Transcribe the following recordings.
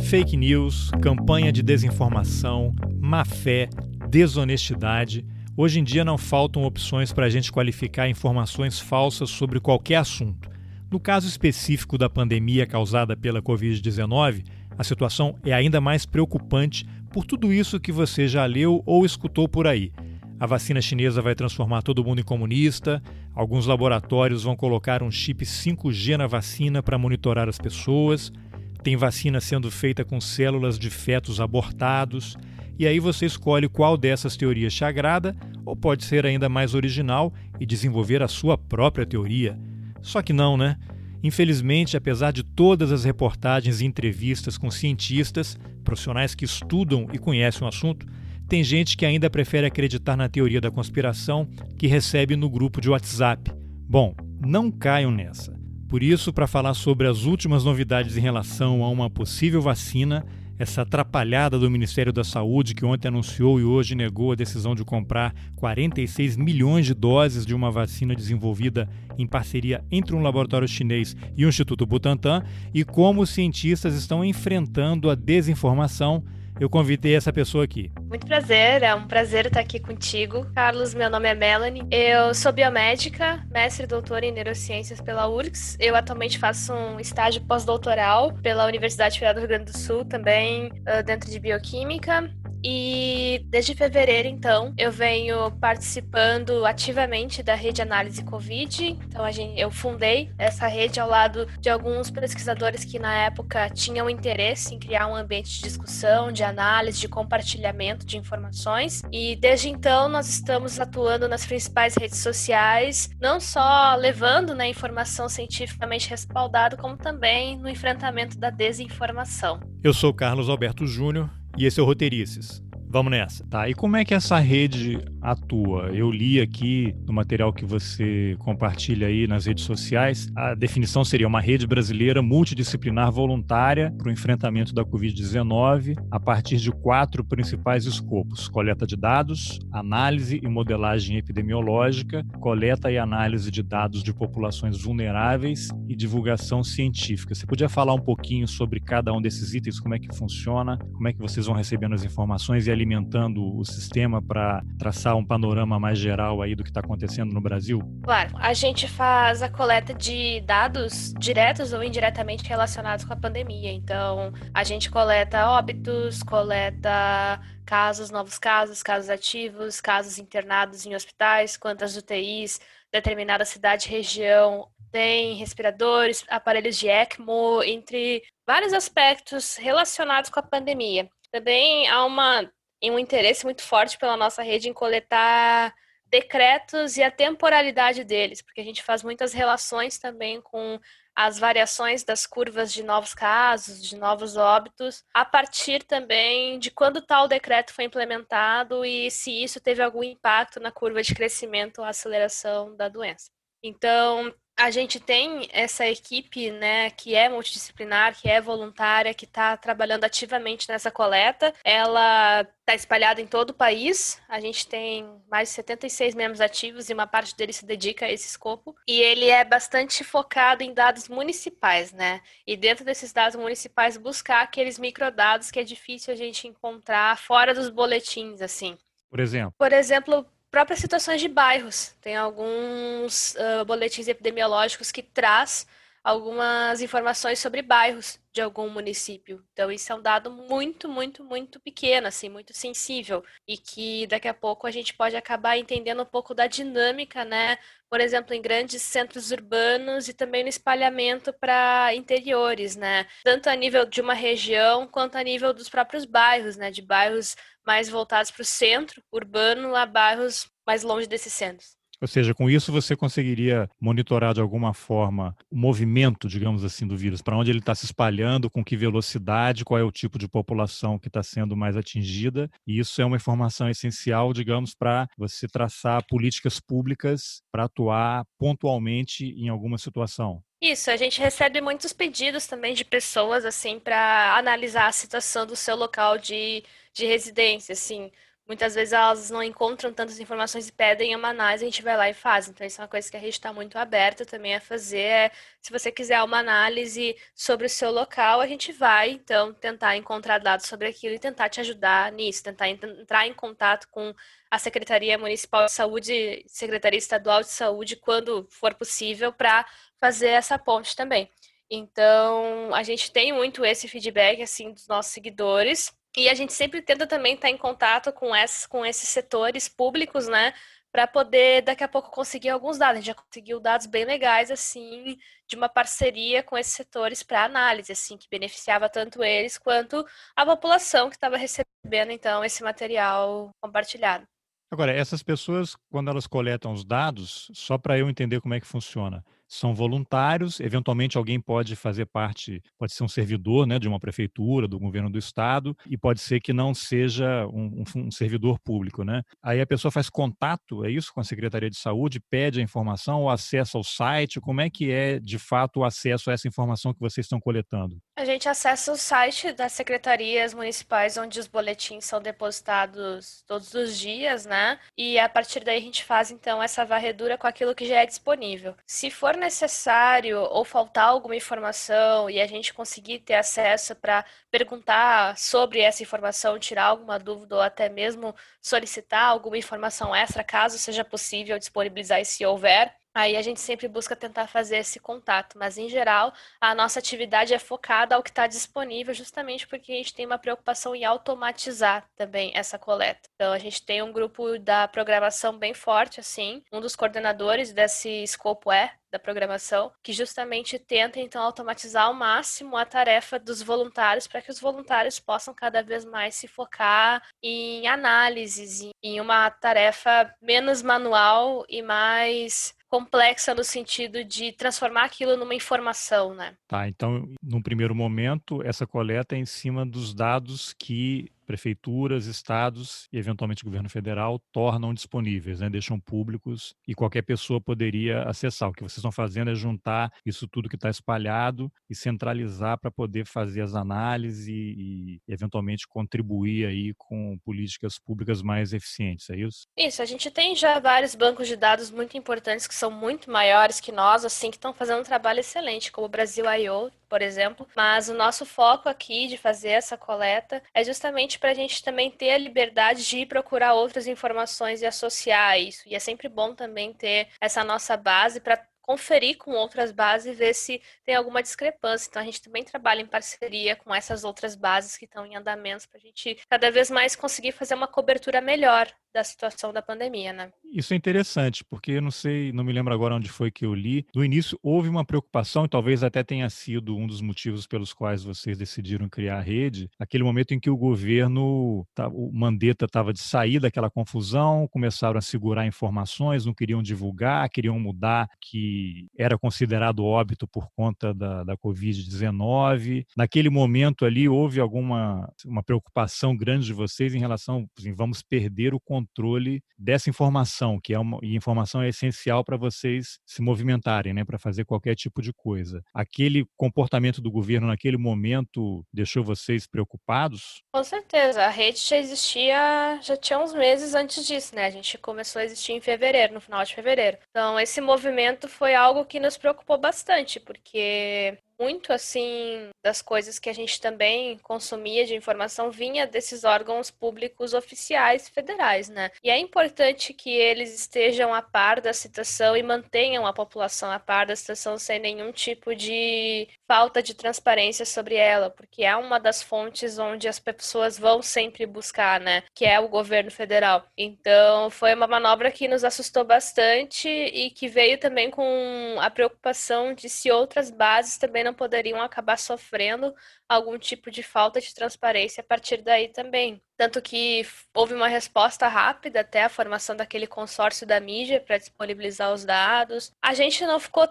Fake news, campanha de desinformação, má fé, desonestidade. Hoje em dia não faltam opções para a gente qualificar informações falsas sobre qualquer assunto. No caso específico da pandemia causada pela Covid-19, a situação é ainda mais preocupante por tudo isso que você já leu ou escutou por aí. A vacina chinesa vai transformar todo mundo em comunista, alguns laboratórios vão colocar um chip 5G na vacina para monitorar as pessoas, tem vacina sendo feita com células de fetos abortados, e aí você escolhe qual dessas teorias te agrada, ou pode ser ainda mais original e desenvolver a sua própria teoria. Só que não, né? Infelizmente, apesar de todas as reportagens e entrevistas com cientistas, profissionais que estudam e conhecem o assunto, tem gente que ainda prefere acreditar na teoria da conspiração que recebe no grupo de WhatsApp. Bom, não caiam nessa. Por isso, para falar sobre as últimas novidades em relação a uma possível vacina, essa atrapalhada do Ministério da Saúde, que ontem anunciou e hoje negou a decisão de comprar 46 milhões de doses de uma vacina desenvolvida em parceria entre um laboratório chinês e o Instituto Butantan, e como os cientistas estão enfrentando a desinformação eu convidei essa pessoa aqui. Muito prazer, é um prazer estar aqui contigo. Carlos, meu nome é Melanie. Eu sou biomédica, mestre e doutora em neurociências pela URGS. Eu atualmente faço um estágio pós-doutoral pela Universidade Federal do Rio Grande do Sul, também dentro de bioquímica. E desde fevereiro, então, eu venho participando ativamente da rede análise Covid. Então, a gente, eu fundei essa rede ao lado de alguns pesquisadores que na época tinham interesse em criar um ambiente de discussão, de análise, de compartilhamento de informações. E desde então, nós estamos atuando nas principais redes sociais, não só levando né, informação cientificamente respaldada, como também no enfrentamento da desinformação. Eu sou Carlos Alberto Júnior e esse é o Roteirices. Vamos nessa. Tá, e como é que essa rede atua? Eu li aqui no material que você compartilha aí nas redes sociais, a definição seria uma rede brasileira multidisciplinar voluntária para o enfrentamento da Covid-19 a partir de quatro principais escopos: coleta de dados, análise e modelagem epidemiológica, coleta e análise de dados de populações vulneráveis e divulgação científica. Você podia falar um pouquinho sobre cada um desses itens, como é que funciona, como é que vocês vão recebendo as informações e alimentando o sistema para traçar um panorama mais geral aí do que está acontecendo no Brasil? Claro, a gente faz a coleta de dados diretos ou indiretamente relacionados com a pandemia. Então, a gente coleta óbitos, coleta casos, novos casos, casos ativos, casos internados em hospitais, quantas UTIs, determinada cidade, região tem respiradores, aparelhos de ECMO, entre vários aspectos relacionados com a pandemia. Também há uma em um interesse muito forte pela nossa rede em coletar decretos e a temporalidade deles, porque a gente faz muitas relações também com as variações das curvas de novos casos, de novos óbitos, a partir também de quando tal decreto foi implementado e se isso teve algum impacto na curva de crescimento ou aceleração da doença. Então, a gente tem essa equipe, né, que é multidisciplinar, que é voluntária, que está trabalhando ativamente nessa coleta. Ela está espalhada em todo o país. A gente tem mais de 76 membros ativos e uma parte deles se dedica a esse escopo. E ele é bastante focado em dados municipais, né? E dentro desses dados municipais buscar aqueles microdados que é difícil a gente encontrar fora dos boletins, assim. Por exemplo? Por exemplo, próprias situações de bairros. Tem alguns uh, boletins epidemiológicos que traz algumas informações sobre bairros de algum município. Então isso é um dado muito, muito, muito pequeno, assim, muito sensível e que daqui a pouco a gente pode acabar entendendo um pouco da dinâmica, né? Por exemplo, em grandes centros urbanos e também no espalhamento para interiores, né? Tanto a nível de uma região quanto a nível dos próprios bairros, né? De bairros mais voltados para o centro urbano a bairros mais longe desses centros. Ou seja, com isso você conseguiria monitorar de alguma forma o movimento, digamos assim, do vírus, para onde ele está se espalhando, com que velocidade, qual é o tipo de população que está sendo mais atingida. E isso é uma informação essencial, digamos, para você traçar políticas públicas para atuar pontualmente em alguma situação. Isso, a gente recebe muitos pedidos também de pessoas assim para analisar a situação do seu local de, de residência, assim muitas vezes elas não encontram tantas informações e pedem uma análise, a gente vai lá e faz. Então, isso é uma coisa que a gente está muito aberta também a fazer. É, se você quiser uma análise sobre o seu local, a gente vai, então, tentar encontrar dados sobre aquilo e tentar te ajudar nisso, tentar entrar em contato com a Secretaria Municipal de Saúde, Secretaria Estadual de Saúde, quando for possível, para fazer essa ponte também. Então, a gente tem muito esse feedback assim dos nossos seguidores e a gente sempre tenta também estar em contato com esses, com esses setores públicos, né, para poder daqui a pouco conseguir alguns dados. A gente já conseguiu dados bem legais assim de uma parceria com esses setores para análise, assim, que beneficiava tanto eles quanto a população que estava recebendo então esse material compartilhado. Agora, essas pessoas, quando elas coletam os dados, só para eu entender como é que funciona, são voluntários, eventualmente alguém pode fazer parte, pode ser um servidor né, de uma prefeitura, do governo do estado, e pode ser que não seja um, um, servidor público. Né? Aí a pessoa faz contato, é isso, com a Secretaria de Saúde, pede a informação ou acessa ao site, como é que é, de fato, o acesso a essa informação que vocês estão coletando? A gente acessa o site das secretarias municipais, onde os boletins são depositados todos os dias, né? E a partir daí a gente faz, então, essa varredura com aquilo que já é disponível. Se for necessário ou faltar alguma informação e a gente conseguir ter acesso para perguntar sobre essa informação, tirar alguma dúvida ou até mesmo solicitar alguma informação extra, caso seja possível disponibilizar e se houver, Aí a gente sempre busca tentar fazer esse contato, mas em geral a nossa atividade é focada ao que está disponível, justamente porque a gente tem uma preocupação em automatizar também essa coleta. Então a gente tem um grupo da programação bem forte, assim. Um dos coordenadores desse escopo é da programação, que justamente tenta então automatizar ao máximo a tarefa dos voluntários para que os voluntários possam cada vez mais se focar em análises, em uma tarefa menos manual e mais complexa no sentido de transformar aquilo numa informação, né? Tá, então, num primeiro momento, essa coleta é em cima dos dados que prefeituras, estados e eventualmente governo federal tornam disponíveis, né? deixam públicos e qualquer pessoa poderia acessar. O que vocês estão fazendo é juntar isso tudo que está espalhado e centralizar para poder fazer as análises e, e, eventualmente contribuir aí com políticas públicas mais eficientes, é isso? Isso, a gente tem já vários bancos de dados muito importantes que são muito maiores que nós, assim, que estão fazendo um trabalho excelente, como o Brasil I.O., por exemplo, mas o nosso foco aqui de fazer essa coleta é justamente para a gente também ter a liberdade de ir procurar outras informações e associar isso. E é sempre bom também ter essa nossa base para conferir com outras bases e ver se tem alguma discrepância. Então a gente também trabalha em parceria com essas outras bases que estão em andamento para a gente cada vez mais conseguir fazer uma cobertura melhor da situação da pandemia, né? Isso é interessante, porque eu não sei, não me lembro agora onde foi que eu li. No início houve uma preocupação, e talvez até tenha sido um dos motivos pelos quais vocês decidiram criar a rede, aquele momento em que o governo, o Mandetta estava de sair daquela confusão, começaram a segurar informações, não queriam divulgar, queriam mudar que era considerado óbito por conta da, da Covid-19. Naquele momento ali houve alguma uma preocupação grande de vocês em relação, assim, vamos perder o controle controle dessa informação, que é uma e informação é essencial para vocês se movimentarem, né, para fazer qualquer tipo de coisa. Aquele comportamento do governo naquele momento deixou vocês preocupados? Com certeza, a rede já existia, já tinha uns meses antes disso, né? A gente começou a existir em fevereiro, no final de fevereiro. Então, esse movimento foi algo que nos preocupou bastante, porque muito assim das coisas que a gente também consumia de informação vinha desses órgãos públicos oficiais federais, né? E é importante que eles estejam a par da situação e mantenham a população a par da situação sem nenhum tipo de falta de transparência sobre ela, porque é uma das fontes onde as pessoas vão sempre buscar, né? Que é o governo federal. Então, foi uma manobra que nos assustou bastante e que veio também com a preocupação de se outras bases também poderiam acabar sofrendo algum tipo de falta de transparência a partir daí também. Tanto que houve uma resposta rápida até a formação daquele consórcio da mídia para disponibilizar os dados. A gente não ficou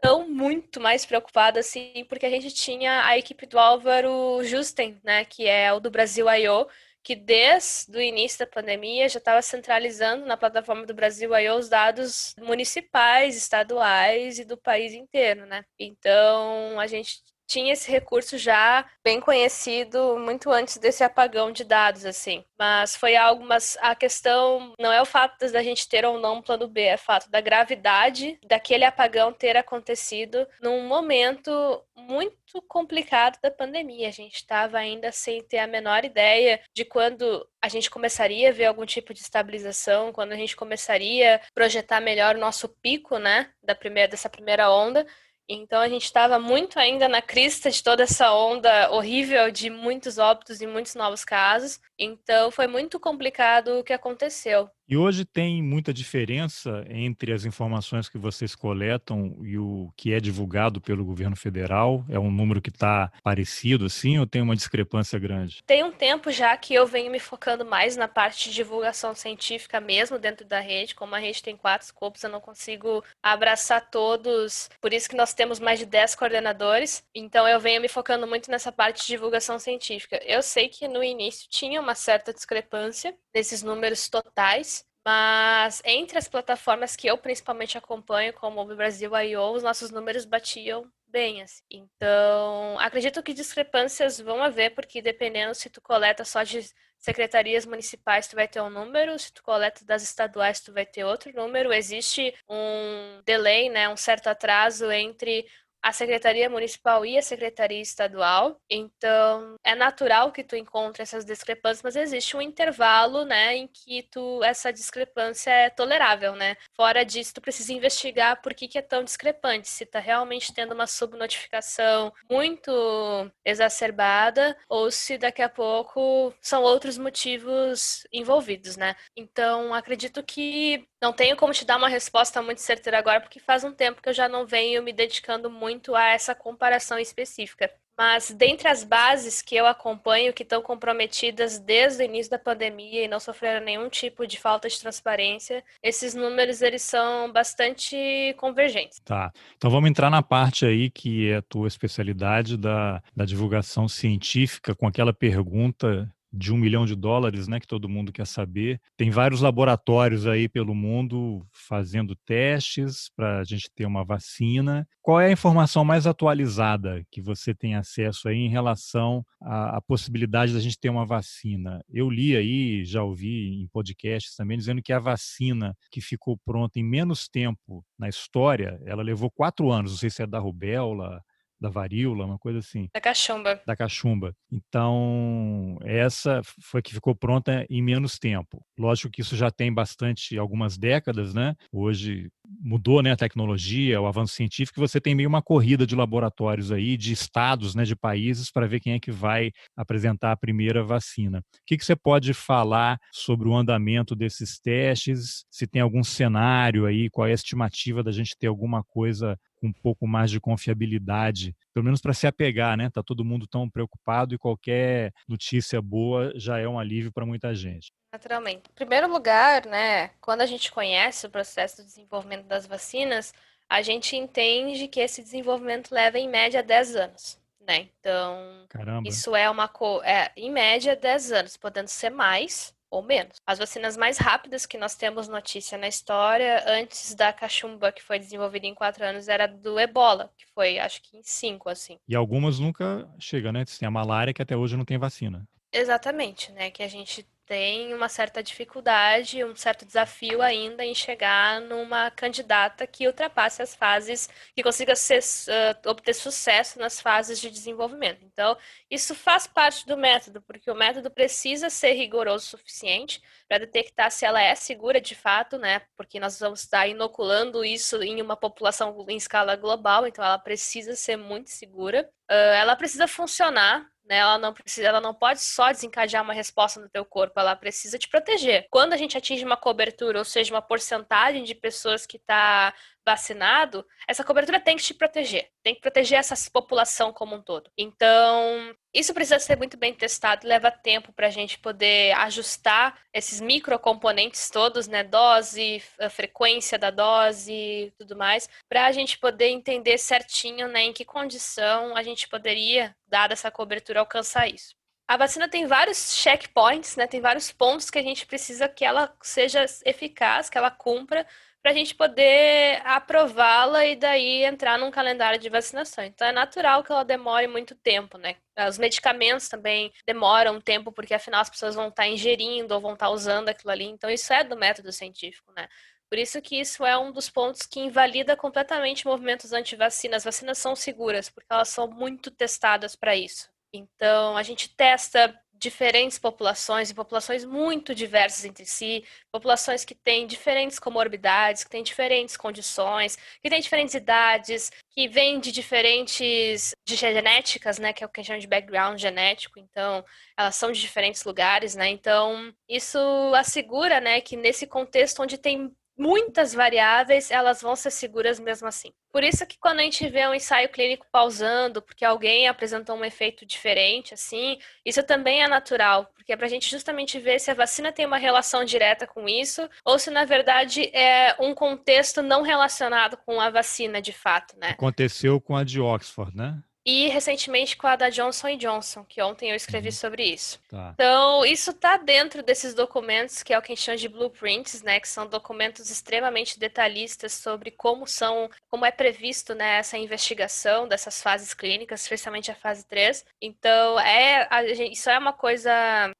tão muito mais preocupada assim, porque a gente tinha a equipe do Álvaro Justen, né, que é o do Brasil I.O., que desde o início da pandemia já estava centralizando na plataforma do Brasil aí os dados municipais, estaduais e do país inteiro, né? Então a gente tinha esse recurso já bem conhecido muito antes desse apagão de dados, assim. Mas foi algo, mas a questão não é o fato da gente ter ou não um plano B, é o fato da gravidade daquele apagão ter acontecido num momento muito complicado da pandemia. A gente estava ainda sem ter a menor ideia de quando a gente começaria a ver algum tipo de estabilização, quando a gente começaria a projetar melhor o nosso pico, né, da primeira dessa primeira onda. Então a gente estava muito ainda na crista de toda essa onda horrível de muitos óbitos e muitos novos casos. Então foi muito complicado o que aconteceu. E hoje tem muita diferença entre as informações que vocês coletam e o que é divulgado pelo governo federal? É um número que está parecido assim ou tem uma discrepância grande? Tem um tempo já que eu venho me focando mais na parte de divulgação científica mesmo dentro da rede. Como a rede tem quatro escopos, eu não consigo abraçar todos. Por isso que nós temos mais de dez coordenadores. Então eu venho me focando muito nessa parte de divulgação científica. Eu sei que no início tinha uma certa discrepância nesses números totais, mas entre as plataformas que eu principalmente acompanho, como o Brasil I.O., os nossos números batiam bem, assim. Então, acredito que discrepâncias vão haver, porque dependendo se tu coleta só de secretarias municipais, tu vai ter um número, se tu coleta das estaduais, tu vai ter outro número. Existe um delay, né, um certo atraso entre a Secretaria Municipal e a Secretaria Estadual. Então, é natural que tu encontre essas discrepâncias, mas existe um intervalo, né, em que tu essa discrepância é tolerável, né? Fora disso, tu precisa investigar por que, que é tão discrepante, se tá realmente tendo uma subnotificação muito exacerbada ou se daqui a pouco são outros motivos envolvidos, né? Então, acredito que não tenho como te dar uma resposta muito certeira agora, porque faz um tempo que eu já não venho me dedicando muito a essa comparação específica. Mas dentre as bases que eu acompanho, que estão comprometidas desde o início da pandemia e não sofreram nenhum tipo de falta de transparência, esses números eles são bastante convergentes. Tá. Então vamos entrar na parte aí que é a tua especialidade da, da divulgação científica, com aquela pergunta de um milhão de dólares, né, que todo mundo quer saber. Tem vários laboratórios aí pelo mundo fazendo testes para a gente ter uma vacina. Qual é a informação mais atualizada que você tem acesso aí em relação à, à possibilidade da gente ter uma vacina? Eu li aí, já ouvi em podcasts também, dizendo que a vacina que ficou pronta em menos tempo na história, ela levou quatro anos, não sei se é da rubéola, da varíola, uma coisa assim. Da cachumba. Da cachumba. Então, essa foi que ficou pronta em menos tempo. Lógico que isso já tem bastante, algumas décadas, né? Hoje mudou né, a tecnologia, o avanço científico, você tem meio uma corrida de laboratórios aí, de estados, né, de países, para ver quem é que vai apresentar a primeira vacina. O que, que você pode falar sobre o andamento desses testes? Se tem algum cenário aí, qual é a estimativa da gente ter alguma coisa com um pouco mais de confiabilidade, pelo menos para se apegar, né? Tá todo mundo tão preocupado e qualquer notícia boa já é um alívio para muita gente. Naturalmente. Em primeiro lugar, né, quando a gente conhece o processo de desenvolvimento das vacinas, a gente entende que esse desenvolvimento leva em média 10 anos. Né? Então, Caramba. isso é uma co é, em média 10 anos, podendo ser mais, ou menos. As vacinas mais rápidas que nós temos notícia na história, antes da cachumba, que foi desenvolvida em quatro anos, era do ebola, que foi acho que em cinco, assim. E algumas nunca chegam, né? Tem a malária, que até hoje não tem vacina. Exatamente, né? Que a gente tem uma certa dificuldade, um certo desafio ainda em chegar numa candidata que ultrapasse as fases, que consiga ser, uh, obter sucesso nas fases de desenvolvimento. Então, isso faz parte do método, porque o método precisa ser rigoroso o suficiente para detectar se ela é segura de fato, né? Porque nós vamos estar inoculando isso em uma população em escala global, então ela precisa ser muito segura. Uh, ela precisa funcionar né? Ela não precisa, ela não pode só desencadear uma resposta no teu corpo, ela precisa te proteger. Quando a gente atinge uma cobertura, ou seja, uma porcentagem de pessoas que está vacinado, essa cobertura tem que te proteger, tem que proteger essa população como um todo. Então, isso precisa ser muito bem testado, leva tempo para a gente poder ajustar esses microcomponentes todos, né? Dose, frequência da dose, tudo mais, para a gente poder entender certinho, né, em que condição a gente poderia, dada essa cobertura, alcançar isso. A vacina tem vários checkpoints, né? Tem vários pontos que a gente precisa que ela seja eficaz, que ela cumpra para a gente poder aprová-la e daí entrar num calendário de vacinação. Então é natural que ela demore muito tempo, né? Os medicamentos também demoram tempo, porque afinal as pessoas vão estar ingerindo ou vão estar usando aquilo ali. Então isso é do método científico, né? Por isso que isso é um dos pontos que invalida completamente movimentos anti-vacina. As vacinas são seguras, porque elas são muito testadas para isso. Então, a gente testa diferentes populações e populações muito diversas entre si, populações que têm diferentes comorbidades, que têm diferentes condições, que têm diferentes idades, que vêm de diferentes de genéticas, né, que é o que a gente chama de background genético, então elas são de diferentes lugares, né? Então, isso assegura, né, que nesse contexto onde tem muitas variáveis, elas vão ser seguras mesmo assim. Por isso que quando a gente vê um ensaio clínico pausando, porque alguém apresentou um efeito diferente, assim, isso também é natural, porque é para a gente justamente ver se a vacina tem uma relação direta com isso, ou se na verdade é um contexto não relacionado com a vacina de fato, né? Aconteceu com a de Oxford, né? E recentemente com a da Johnson Johnson, que ontem eu escrevi uhum. sobre isso. Tá. Então, isso está dentro desses documentos, que é o que a gente chama de blueprints, né, que são documentos extremamente detalhistas sobre como são, como é previsto, né, essa investigação dessas fases clínicas, especialmente a fase 3. Então, é, a, isso é uma coisa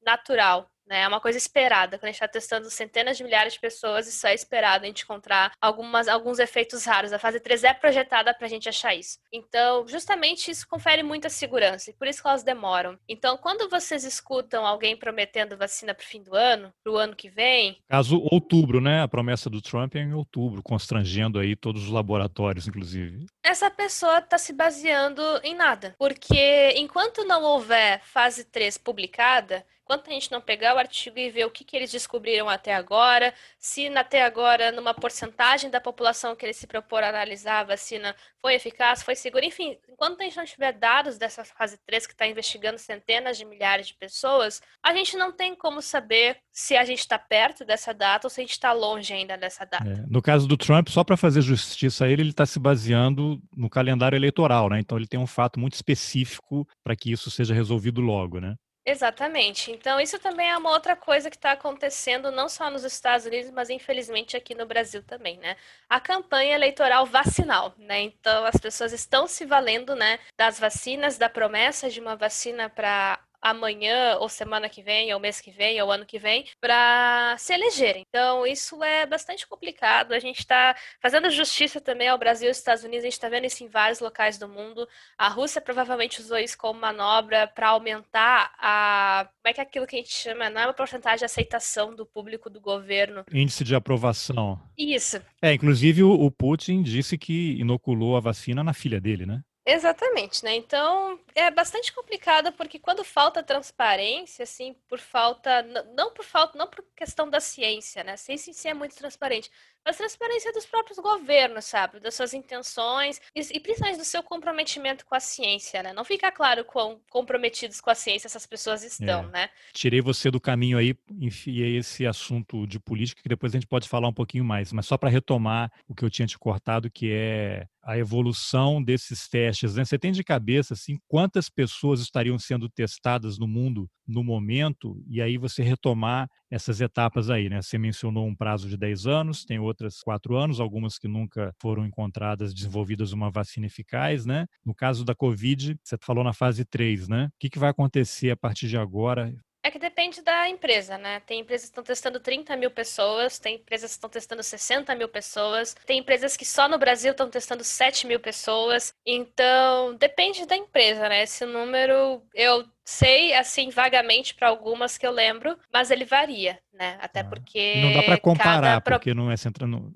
natural, né? É uma coisa esperada. Quando a gente está testando centenas de milhares de pessoas, isso é esperado a gente encontrar algumas, alguns efeitos raros. A fase 3 é projetada para a gente achar isso. Então, justamente isso confere muita segurança e por isso que elas demoram. Então, quando vocês escutam alguém prometendo vacina para o fim do ano, para o ano que vem. Caso outubro, né? A promessa do Trump é em outubro, constrangendo aí todos os laboratórios, inclusive. Essa pessoa está se baseando em nada. Porque enquanto não houver fase 3 publicada, Enquanto a gente não pegar o artigo e ver o que, que eles descobriram até agora, se até agora, numa porcentagem da população que eles se propor a analisar, a vacina foi eficaz, foi segura, enfim, enquanto a gente não tiver dados dessa fase 3 que está investigando centenas de milhares de pessoas, a gente não tem como saber se a gente está perto dessa data ou se a gente está longe ainda dessa data. É, no caso do Trump, só para fazer justiça a ele, ele está se baseando no calendário eleitoral, né? Então ele tem um fato muito específico para que isso seja resolvido logo, né? Exatamente. Então, isso também é uma outra coisa que está acontecendo não só nos Estados Unidos, mas infelizmente aqui no Brasil também, né? A campanha eleitoral vacinal, né? Então, as pessoas estão se valendo, né, das vacinas, da promessa de uma vacina para amanhã, ou semana que vem, ou mês que vem, ou ano que vem, para se elegerem. Então, isso é bastante complicado. A gente está fazendo justiça também ao Brasil e aos Estados Unidos, a gente está vendo isso em vários locais do mundo. A Rússia provavelmente usou isso como manobra para aumentar a. Como é que é aquilo que a gente chama? Não é uma porcentagem de aceitação do público do governo. Índice de aprovação. Isso. É, inclusive o Putin disse que inoculou a vacina na filha dele, né? Exatamente, né? Então é bastante complicado porque quando falta transparência, assim, por falta, não por falta, não por questão da ciência, né? A ciência em si é muito transparente, mas transparência dos próprios governos, sabe? Das suas intenções e, e, principalmente do seu comprometimento com a ciência, né? Não fica claro quão comprometidos com a ciência essas pessoas estão, é. né? Tirei você do caminho aí, enfiei esse assunto de política que depois a gente pode falar um pouquinho mais, mas só para retomar o que eu tinha te cortado, que é a evolução desses testes. Né? Você tem de cabeça assim quantas pessoas estariam sendo testadas no mundo no momento e aí você retomar essas etapas aí, né? Você mencionou um prazo de 10 anos, tem outras 4 anos, algumas que nunca foram encontradas, desenvolvidas uma vacina eficaz, né? No caso da Covid, você falou na fase 3, né? O que, que vai acontecer a partir de agora? É que depende da empresa, né? Tem empresas que estão testando 30 mil pessoas, tem empresas que estão testando 60 mil pessoas, tem empresas que só no Brasil estão testando 7 mil pessoas. Então, depende da empresa, né? Esse número eu sei, assim, vagamente para algumas que eu lembro, mas ele varia, né? Até ah. porque. Não dá para comparar, porque não é centrando.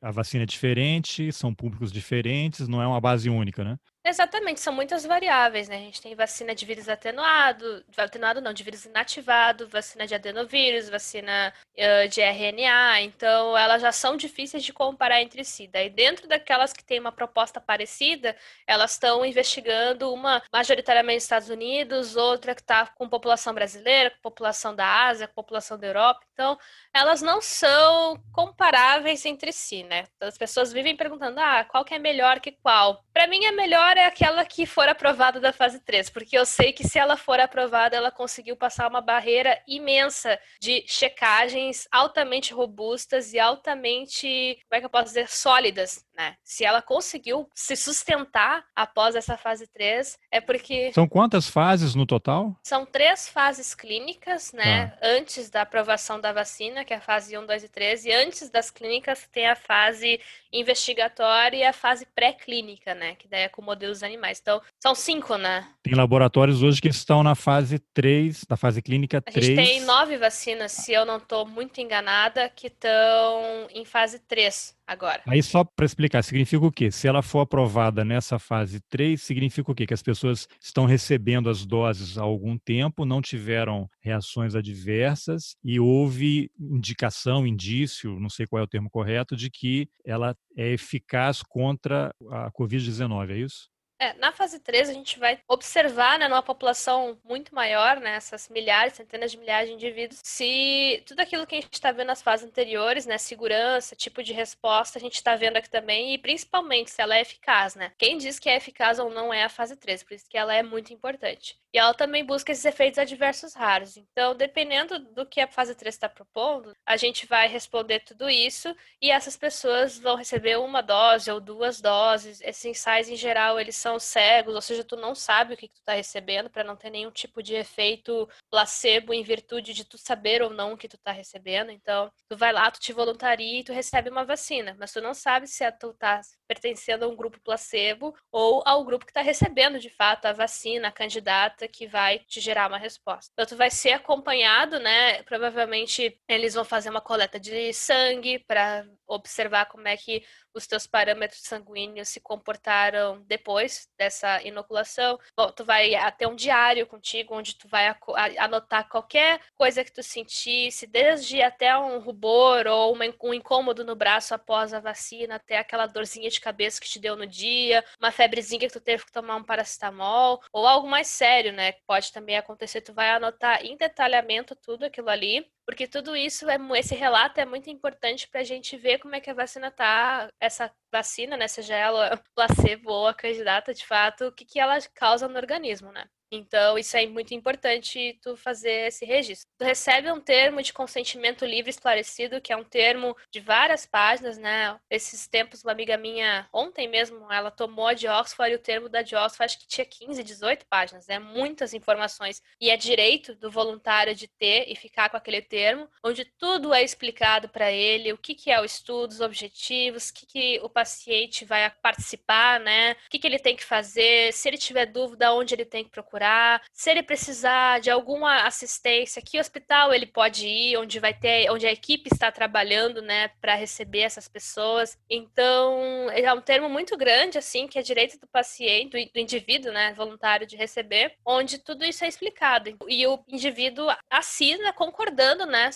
A vacina é diferente, são públicos diferentes, não é uma base única, né? Exatamente, são muitas variáveis, né? A gente tem vacina de vírus atenuado, atenuado não, de vírus inativado, vacina de adenovírus, vacina uh, de RNA, então elas já são difíceis de comparar entre si. Daí, dentro daquelas que têm uma proposta parecida, elas estão investigando uma majoritariamente nos Estados Unidos, outra que está com população brasileira, com população da Ásia, com população da Europa. Então, elas não são comparáveis entre si, né? As pessoas vivem perguntando, ah, qual que é melhor que qual? Para mim é melhor melhor é aquela que for aprovada da fase 3, porque eu sei que se ela for aprovada, ela conseguiu passar uma barreira imensa de checagens altamente robustas e altamente, como é que eu posso dizer, sólidas, né? Se ela conseguiu se sustentar após essa fase 3, é porque. São quantas fases no total? São três fases clínicas, né? Ah. Antes da aprovação da vacina, que é a fase 1, 2 e 3, e antes das clínicas tem a fase investigatória e a fase pré-clínica, né? Que daí é com modelos animais. Então, são cinco, né? Tem laboratórios hoje que estão na fase 3, na fase clínica 3. A gente tem nove vacinas, se eu não estou muito enganada, que estão em fase 3 agora. Aí só para explicar, significa o quê? Se ela for aprovada nessa fase 3, significa o quê? Que as pessoas estão recebendo as doses há algum tempo, não tiveram reações adversas e houve indicação, indício, não sei qual é o termo correto, de que ela é eficaz contra a Covid-19, é isso? É, na fase 3, a gente vai observar, né, numa população muito maior, né, essas milhares, centenas de milhares de indivíduos, se tudo aquilo que a gente está vendo nas fases anteriores, né, segurança, tipo de resposta, a gente está vendo aqui também, e principalmente se ela é eficaz, né. Quem diz que é eficaz ou não é a fase 3, por isso que ela é muito importante. E ela também busca esses efeitos adversos raros. Então, dependendo do que a fase 3 está propondo, a gente vai responder tudo isso e essas pessoas vão receber uma dose ou duas doses. Esses ensaios, em geral, eles são cegos, ou seja, tu não sabe o que, que tu está recebendo para não ter nenhum tipo de efeito placebo em virtude de tu saber ou não o que tu está recebendo. Então, tu vai lá, tu te voluntaria e tu recebe uma vacina, mas tu não sabe se é tu tá pertencendo a um grupo placebo ou ao grupo que está recebendo, de fato, a vacina, a candidata que vai te gerar uma resposta. Então, tu vai ser acompanhado, né? Provavelmente eles vão fazer uma coleta de sangue para observar como é que os teus parâmetros sanguíneos se comportaram depois dessa inoculação. Bom, tu vai ter um diário contigo onde tu vai anotar qualquer coisa que tu sentisse, desde até um rubor ou um incômodo no braço após a vacina, até aquela dorzinha de cabeça que te deu no dia, uma febrezinha que tu teve que tomar um paracetamol, ou algo mais sério, né? Pode também acontecer, tu vai anotar em detalhamento tudo aquilo ali porque tudo isso, é, esse relato é muito importante para a gente ver como é que a vacina tá, essa vacina, né, seja ela placebo ou a candidata, de fato, o que, que ela causa no organismo, né? Então, isso é muito importante tu fazer esse registro. Tu recebe um termo de consentimento livre esclarecido, que é um termo de várias páginas, né? Esses tempos, uma amiga minha, ontem mesmo, ela tomou a de Oxford e o termo da de Oxford acho que tinha 15, 18 páginas, né? Muitas informações. E é direito do voluntário de ter e ficar com aquele termo, onde tudo é explicado para ele, o que, que é o estudo, os objetivos, o que, que o paciente vai participar, né? O que, que ele tem que fazer, se ele tiver dúvida, onde ele tem que procurar procurar. Se ele precisar de alguma assistência, que hospital ele pode ir, onde vai ter, onde a equipe está trabalhando, né, para receber essas pessoas. Então, é um termo muito grande, assim, que é direito do paciente, do, do indivíduo, né, voluntário de receber, onde tudo isso é explicado. E o indivíduo assina concordando, né,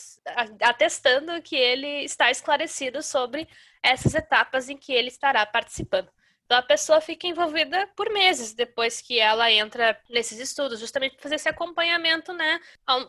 atestando que ele está esclarecido sobre essas etapas em que ele estará participando. Então a pessoa fica envolvida por meses depois que ela entra nesses estudos, justamente para fazer esse acompanhamento, né,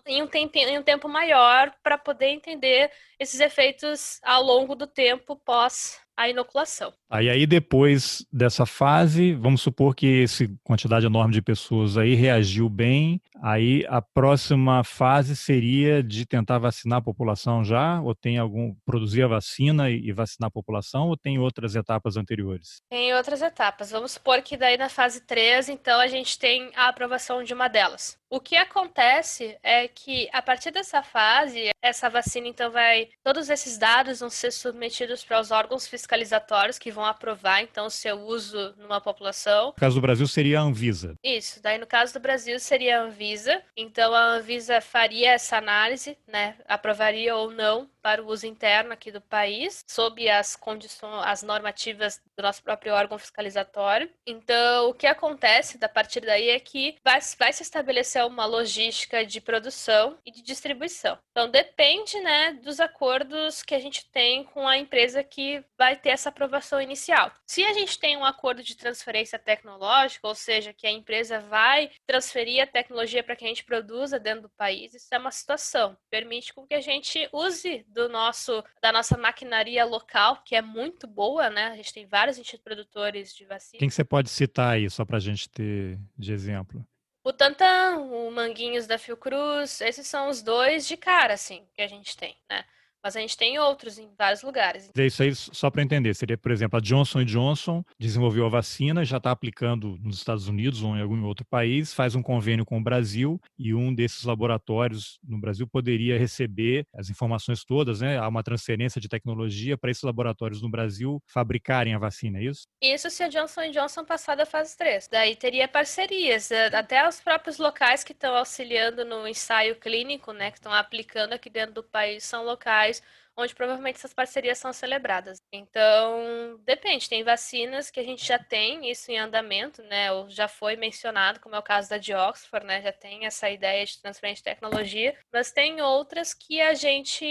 em um tempo, em um tempo maior, para poder entender esses efeitos ao longo do tempo pós a inoculação. Aí, aí depois dessa fase, vamos supor que essa quantidade enorme de pessoas aí reagiu bem, aí a próxima fase seria de tentar vacinar a população já, ou tem algum, produzir a vacina e, e vacinar a população, ou tem outras etapas anteriores? Tem outras etapas. Vamos supor que daí na fase 3, então a gente tem a aprovação de uma delas. O que acontece é que a partir dessa fase, essa vacina então vai, todos esses dados vão ser submetidos para os órgãos fiscalizatórios que vão aprovar então o seu uso numa população. No caso do Brasil seria a Anvisa. Isso, daí no caso do Brasil seria a Anvisa. Então a Anvisa faria essa análise, né, aprovaria ou não para o uso interno aqui do país, sob as condições, as normativas do nosso próprio órgão fiscalizatório. Então, o que acontece a partir daí é que vai, vai se estabelecer uma logística de produção e de distribuição. Então, depende, né, dos acordos que a gente tem com a empresa que vai ter essa aprovação inicial. Se a gente tem um acordo de transferência tecnológica, ou seja, que a empresa vai transferir a tecnologia para que a gente produza dentro do país, isso é uma situação. Permite com que a gente use do nosso da nossa maquinaria local, que é muito boa, né? A gente tem vários institutos produtores de vacina. Quem que você pode citar aí, só para a gente ter de exemplo? O Tantan, o Manguinhos da Fiocruz, esses são os dois de cara, assim, que a gente tem, né? Mas a gente tem outros em vários lugares. É isso aí, só para entender, seria, por exemplo, a Johnson Johnson desenvolveu a vacina, já está aplicando nos Estados Unidos ou em algum outro país, faz um convênio com o Brasil e um desses laboratórios no Brasil poderia receber as informações todas, né? Há uma transferência de tecnologia para esses laboratórios no Brasil fabricarem a vacina, é isso? Isso se a Johnson Johnson passar da fase 3. Daí teria parcerias, eh, até os próprios locais que estão auxiliando no ensaio clínico, né, que estão aplicando aqui dentro do país, são locais onde provavelmente essas parcerias são celebradas. Então, depende, tem vacinas que a gente já tem isso em andamento, né? Ou já foi mencionado, como é o caso da de Oxford, né? Já tem essa ideia de transferência de tecnologia, mas tem outras que a gente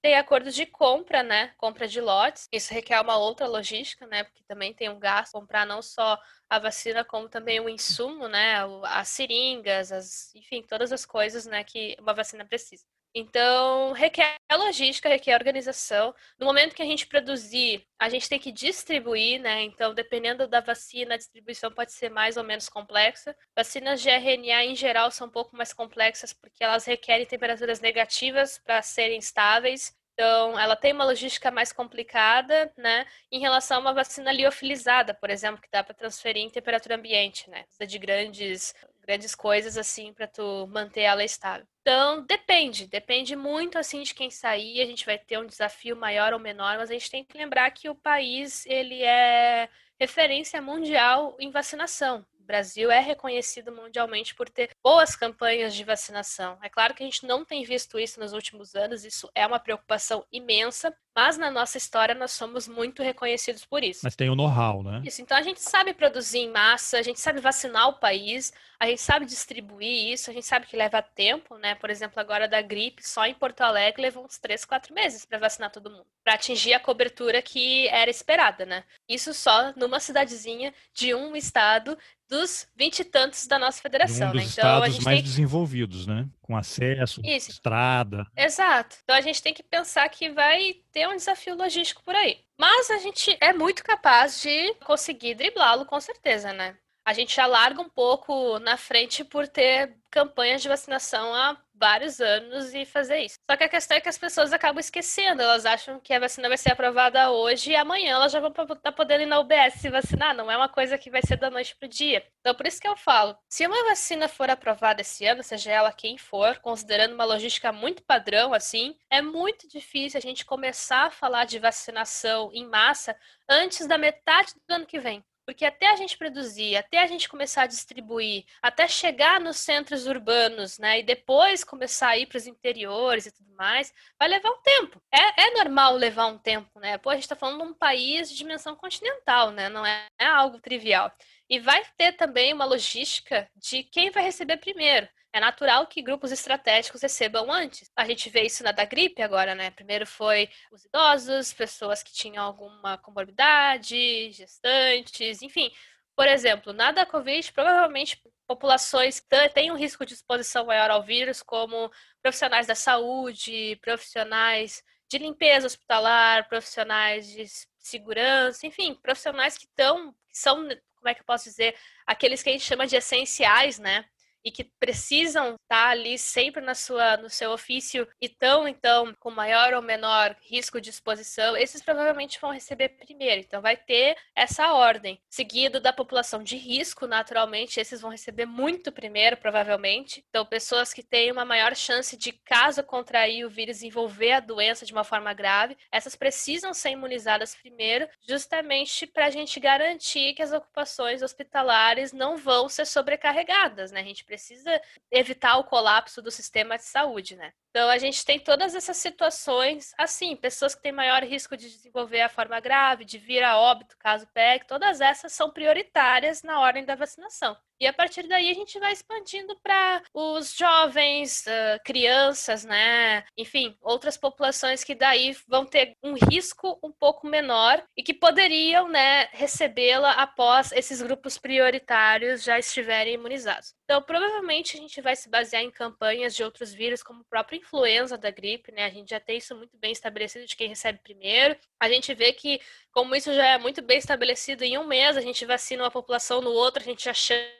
tem acordos de compra, né? Compra de lotes. Isso requer uma outra logística, né? Porque também tem um gasto comprar não só a vacina como também o insumo, né? As seringas, as, enfim, todas as coisas, né, que uma vacina precisa. Então, requer logística, requer organização. No momento que a gente produzir, a gente tem que distribuir, né? Então, dependendo da vacina, a distribuição pode ser mais ou menos complexa. Vacinas de RNA, em geral, são um pouco mais complexas porque elas requerem temperaturas negativas para serem estáveis. Então, ela tem uma logística mais complicada, né? Em relação a uma vacina liofilizada, por exemplo, que dá para transferir em temperatura ambiente, né? Precisa de grandes grandes coisas assim para tu manter ela estável. Então, depende, depende muito assim de quem sair, a gente vai ter um desafio maior ou menor, mas a gente tem que lembrar que o país ele é referência mundial em vacinação. O Brasil é reconhecido mundialmente por ter boas campanhas de vacinação. É claro que a gente não tem visto isso nos últimos anos, isso é uma preocupação imensa, mas na nossa história nós somos muito reconhecidos por isso. Mas tem o know-how, né? Isso, então a gente sabe produzir em massa, a gente sabe vacinar o país, a gente sabe distribuir isso, a gente sabe que leva tempo, né? Por exemplo, agora da gripe, só em Porto Alegre levou uns 3, 4 meses para vacinar todo mundo, para atingir a cobertura que era esperada, né? Isso só numa cidadezinha de um estado dos vinte e tantos da nossa federação, um dos né? Então a gente mais tem desenvolvidos, né? Com acesso, Isso. estrada. Exato. Então a gente tem que pensar que vai ter um desafio logístico por aí. Mas a gente é muito capaz de conseguir driblá-lo, com certeza, né? A gente já larga um pouco na frente por ter campanhas de vacinação há vários anos e fazer isso. Só que a questão é que as pessoas acabam esquecendo, elas acham que a vacina vai ser aprovada hoje e amanhã elas já vão estar tá podendo ir na UBS se vacinar, não é uma coisa que vai ser da noite pro dia. Então por isso que eu falo, se uma vacina for aprovada esse ano, seja ela quem for, considerando uma logística muito padrão assim, é muito difícil a gente começar a falar de vacinação em massa antes da metade do ano que vem. Porque até a gente produzir, até a gente começar a distribuir, até chegar nos centros urbanos, né, e depois começar a ir para os interiores e tudo mais, vai levar um tempo. É, é normal levar um tempo, né? Pô, a gente está falando de um país de dimensão continental, né? Não é, é algo trivial. E vai ter também uma logística de quem vai receber primeiro. É natural que grupos estratégicos recebam antes. A gente vê isso na da gripe agora, né? Primeiro foi os idosos, pessoas que tinham alguma comorbidade, gestantes, enfim. Por exemplo, na da Covid, provavelmente populações que têm um risco de exposição maior ao vírus, como profissionais da saúde, profissionais de limpeza hospitalar, profissionais de segurança, enfim, profissionais que estão, são, como é que eu posso dizer, aqueles que a gente chama de essenciais, né? E que precisam estar ali sempre na sua, no seu ofício e estão, então, com maior ou menor risco de exposição, esses provavelmente vão receber primeiro. Então, vai ter essa ordem. Seguido da população de risco, naturalmente, esses vão receber muito primeiro, provavelmente. Então, pessoas que têm uma maior chance de, caso contrair o vírus, envolver a doença de uma forma grave, essas precisam ser imunizadas primeiro, justamente para a gente garantir que as ocupações hospitalares não vão ser sobrecarregadas, né? A gente precisa evitar o colapso do sistema de saúde, né? Então a gente tem todas essas situações, assim, pessoas que têm maior risco de desenvolver a forma grave, de vir a óbito caso pegue, todas essas são prioritárias na ordem da vacinação. E a partir daí a gente vai expandindo para os jovens, uh, crianças, né? Enfim, outras populações que daí vão ter um risco um pouco menor e que poderiam, né, recebê-la após esses grupos prioritários já estiverem imunizados. Então, provavelmente a gente vai se basear em campanhas de outros vírus, como o próprio influenza da gripe, né? A gente já tem isso muito bem estabelecido de quem recebe primeiro. A gente vê que, como isso já é muito bem estabelecido, em um mês a gente vacina uma população, no outro a gente já chama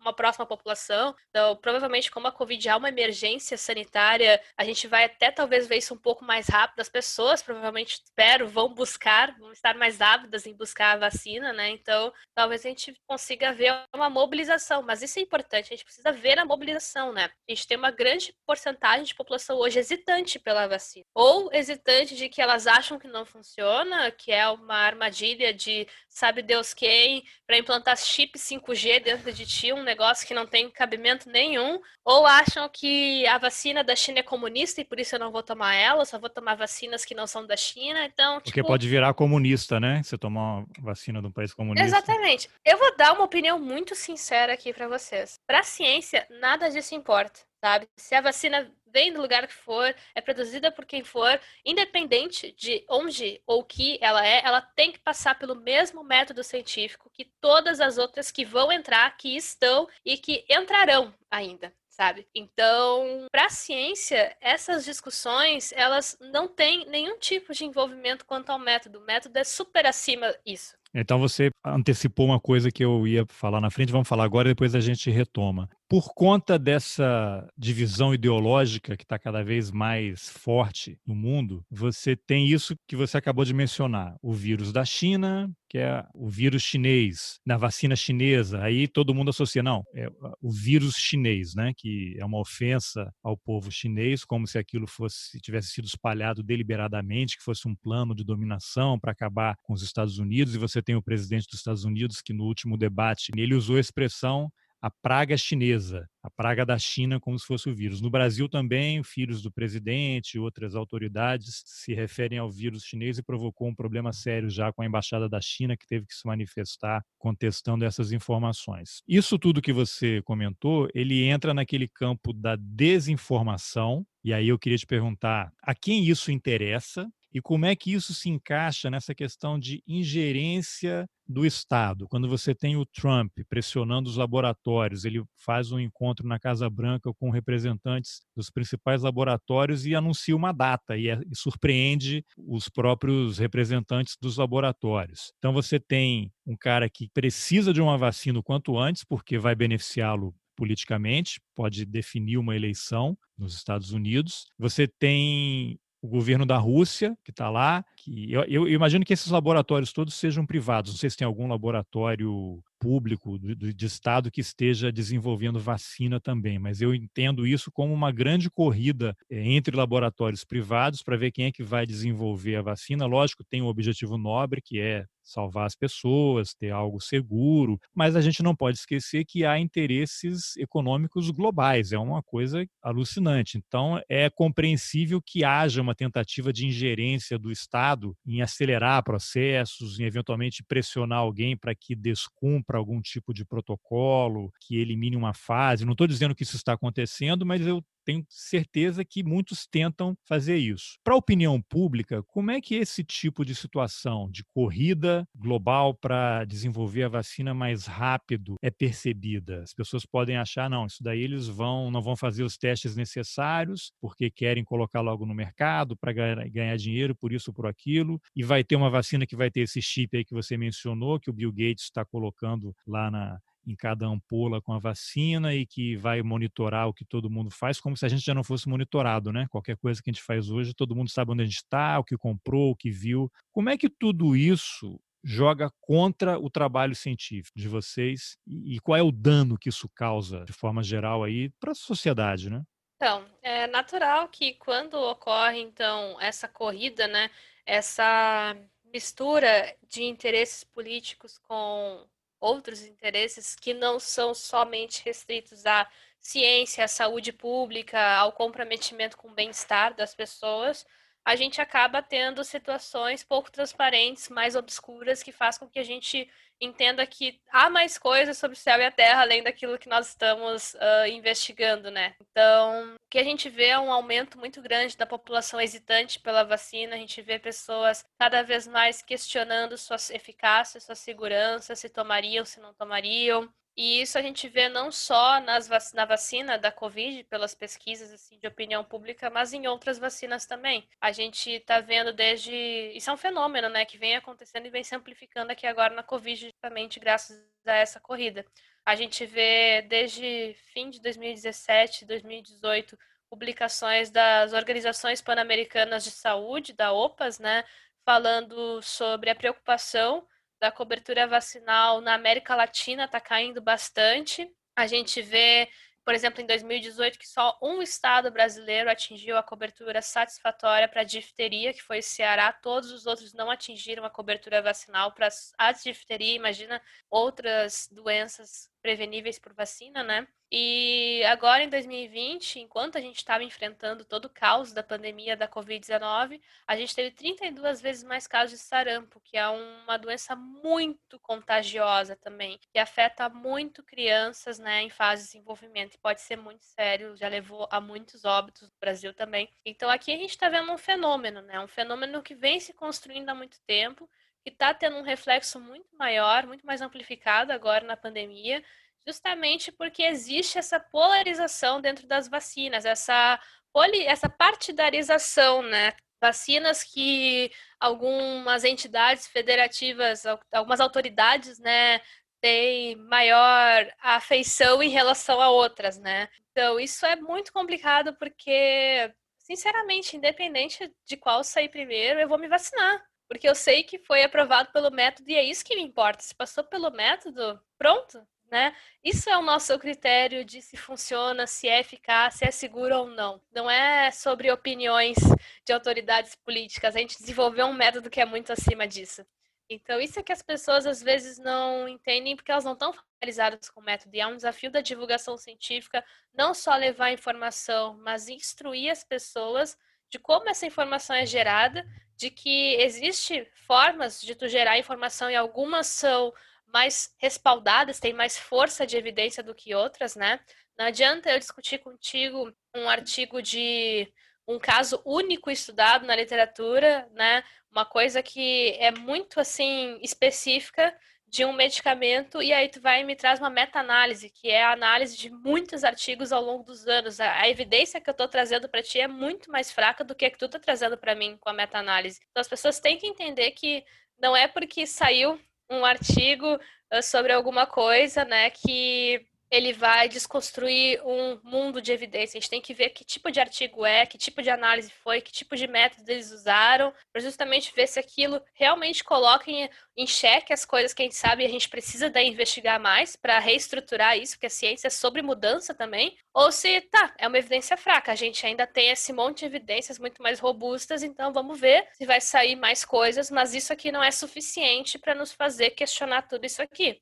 uma próxima população. Então, provavelmente, como a Covid é uma emergência sanitária, a gente vai até talvez ver isso um pouco mais rápido. As pessoas, provavelmente, espero, vão buscar, vão estar mais ávidas em buscar a vacina, né? Então, talvez a gente consiga ver uma mobilização. Mas isso é importante, a gente precisa ver a mobilização, né? A gente tem uma grande porcentagem de população hoje hesitante pela vacina. Ou hesitante de que elas acham que não funciona, que é uma armadilha de sabe Deus quem, para implantar chip 5G dentro de ti, um negócio que não tem cabimento nenhum, ou acham que a vacina da China é comunista e por isso eu não vou tomar ela, só vou tomar vacinas que não são da China. Então, Porque tipo... pode virar comunista, né? Se tomar uma vacina de um país comunista. Exatamente. Eu vou dar uma opinião muito sincera aqui para vocês. Para a ciência, nada disso importa sabe? Se a vacina vem do lugar que for, é produzida por quem for, independente de onde ou que ela é, ela tem que passar pelo mesmo método científico que todas as outras que vão entrar, que estão e que entrarão ainda. Sabe? Então, para a ciência, essas discussões, elas não têm nenhum tipo de envolvimento quanto ao método. O método é super acima isso. Então você antecipou uma coisa que eu ia falar na frente, vamos falar agora e depois a gente retoma por conta dessa divisão ideológica que está cada vez mais forte no mundo, você tem isso que você acabou de mencionar: o vírus da China, que é o vírus chinês, na vacina chinesa. Aí todo mundo associa, não, é o vírus chinês, né? Que é uma ofensa ao povo chinês, como se aquilo fosse tivesse sido espalhado deliberadamente, que fosse um plano de dominação para acabar com os Estados Unidos. E você tem o presidente dos Estados Unidos que no último debate ele usou a expressão a praga chinesa, a praga da China como se fosse o vírus. No Brasil também, filhos do presidente e outras autoridades se referem ao vírus chinês e provocou um problema sério já com a embaixada da China que teve que se manifestar contestando essas informações. Isso tudo que você comentou, ele entra naquele campo da desinformação, e aí eu queria te perguntar, a quem isso interessa e como é que isso se encaixa nessa questão de ingerência do Estado? Quando você tem o Trump pressionando os laboratórios, ele faz um encontro na Casa Branca com representantes dos principais laboratórios e anuncia uma data e, é, e surpreende os próprios representantes dos laboratórios. Então você tem um cara que precisa de uma vacina o quanto antes, porque vai beneficiá-lo politicamente, pode definir uma eleição nos Estados Unidos. Você tem o governo da Rússia, que está lá, que eu, eu, imagino que esses laboratórios todos sejam privados. Não sei se tem algum laboratório público do, de Estado que esteja desenvolvendo vacina também, mas eu entendo isso como uma grande corrida é, entre laboratórios privados para ver quem é que vai desenvolver a vacina. Lógico, tem um objetivo nobre, que é salvar as pessoas, ter algo seguro, mas a gente não pode esquecer que há interesses econômicos globais, é uma coisa alucinante. Então, é compreensível que haja uma tentativa de ingerência do Estado em acelerar processos, em eventualmente pressionar alguém para que descumpra algum tipo de protocolo, que elimine uma fase. Não estou dizendo que isso está acontecendo, mas eu tenho certeza que muitos tentam fazer isso. Para a opinião pública, como é que esse tipo de situação de corrida global para desenvolver a vacina mais rápido é percebida? As pessoas podem achar, não, isso daí eles vão, não vão fazer os testes necessários porque querem colocar logo no mercado para ganhar dinheiro por isso ou por aquilo, e vai ter uma vacina que vai ter esse chip aí que você mencionou, que o Bill Gates está colocando lá na, em cada ampola com a vacina e que vai monitorar o que todo mundo faz, como se a gente já não fosse monitorado, né? Qualquer coisa que a gente faz hoje, todo mundo sabe onde a gente está, o que comprou, o que viu. Como é que tudo isso joga contra o trabalho científico de vocês e qual é o dano que isso causa, de forma geral, aí para a sociedade, né? Então, é natural que quando ocorre, então, essa corrida, né, essa mistura de interesses políticos com outros interesses que não são somente restritos à ciência, à saúde pública, ao comprometimento com o bem-estar das pessoas, a gente acaba tendo situações pouco transparentes, mais obscuras, que faz com que a gente entenda que há mais coisas sobre o céu e a terra além daquilo que nós estamos uh, investigando, né? Então, o que a gente vê é um aumento muito grande da população hesitante pela vacina, a gente vê pessoas cada vez mais questionando sua eficácia, sua segurança, se tomariam, se não tomariam. E isso a gente vê não só nas vac na vacina da Covid, pelas pesquisas assim, de opinião pública, mas em outras vacinas também. A gente está vendo desde. Isso é um fenômeno né, que vem acontecendo e vem se amplificando aqui agora na Covid, justamente graças a essa corrida. A gente vê desde fim de 2017, 2018, publicações das organizações pan-americanas de saúde, da OPAS, né, falando sobre a preocupação da cobertura vacinal na América Latina está caindo bastante. A gente vê, por exemplo, em 2018, que só um estado brasileiro atingiu a cobertura satisfatória para a difteria, que foi o Ceará. Todos os outros não atingiram a cobertura vacinal para a difteria. Imagina outras doenças preveníveis por vacina, né? E agora em 2020, enquanto a gente estava enfrentando todo o caos da pandemia da Covid-19, a gente teve 32 vezes mais casos de sarampo, que é uma doença muito contagiosa também, que afeta muito crianças, né, em fase de desenvolvimento e pode ser muito sério, já levou a muitos óbitos no Brasil também. Então aqui a gente está vendo um fenômeno, né, um fenômeno que vem se construindo há muito tempo que está tendo um reflexo muito maior, muito mais amplificado agora na pandemia, justamente porque existe essa polarização dentro das vacinas, essa, poli, essa partidarização, né? Vacinas que algumas entidades federativas, algumas autoridades, né, têm maior afeição em relação a outras, né? Então, isso é muito complicado porque, sinceramente, independente de qual sair primeiro, eu vou me vacinar. Porque eu sei que foi aprovado pelo método e é isso que me importa. Se passou pelo método, pronto, né? Isso é o nosso critério de se funciona, se é eficaz, se é seguro ou não. Não é sobre opiniões de autoridades políticas. A gente desenvolveu um método que é muito acima disso. Então, isso é que as pessoas às vezes não entendem porque elas não estão familiarizadas com o método. E é um desafio da divulgação científica não só levar informação, mas instruir as pessoas de como essa informação é gerada, de que existe formas de tu gerar informação e algumas são mais respaldadas, têm mais força de evidência do que outras, né? Não adianta eu discutir contigo um artigo de um caso único estudado na literatura, né? Uma coisa que é muito assim específica de um medicamento e aí tu vai e me traz uma meta-análise, que é a análise de muitos artigos ao longo dos anos. A, a evidência que eu estou trazendo para ti é muito mais fraca do que a que tu está trazendo para mim com a meta-análise. Então as pessoas têm que entender que não é porque saiu um artigo sobre alguma coisa, né, que ele vai desconstruir um mundo de evidência. A gente tem que ver que tipo de artigo é, que tipo de análise foi, que tipo de método eles usaram, para justamente ver se aquilo realmente coloca em, em xeque as coisas que a gente sabe e a gente precisa daí investigar mais para reestruturar isso, porque a ciência é sobre mudança também, ou se, tá, é uma evidência fraca, a gente ainda tem esse monte de evidências muito mais robustas, então vamos ver se vai sair mais coisas, mas isso aqui não é suficiente para nos fazer questionar tudo isso aqui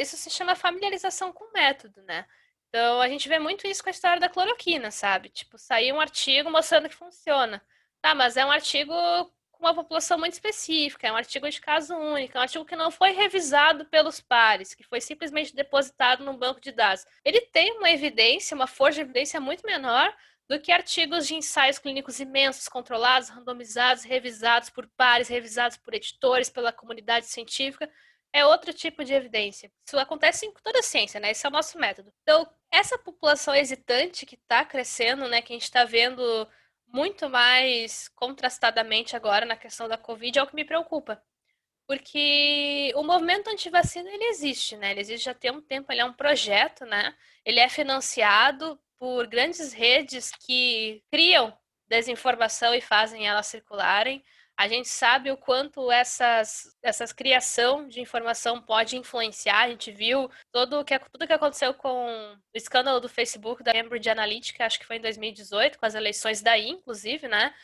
isso se chama familiarização com o método, né? Então, a gente vê muito isso com a história da cloroquina, sabe? Tipo, sair um artigo mostrando que funciona. Tá, mas é um artigo com uma população muito específica, é um artigo de caso único, é um artigo que não foi revisado pelos pares, que foi simplesmente depositado num banco de dados. Ele tem uma evidência, uma força de evidência muito menor do que artigos de ensaios clínicos imensos, controlados, randomizados, revisados por pares, revisados por editores, pela comunidade científica é outro tipo de evidência. Isso acontece em toda a ciência, né? Esse é o nosso método. Então, essa população hesitante que está crescendo, né, que a gente está vendo muito mais contrastadamente agora na questão da Covid, é o que me preocupa. Porque o movimento antivacina, ele existe, né? Ele existe já tem um tempo, ele é um projeto, né? Ele é financiado por grandes redes que criam desinformação e fazem ela circularem. A gente sabe o quanto essas, essas criação de informação pode influenciar. A gente viu todo que, tudo que aconteceu com o escândalo do Facebook, da Cambridge Analytica, acho que foi em 2018, com as eleições daí, inclusive, né?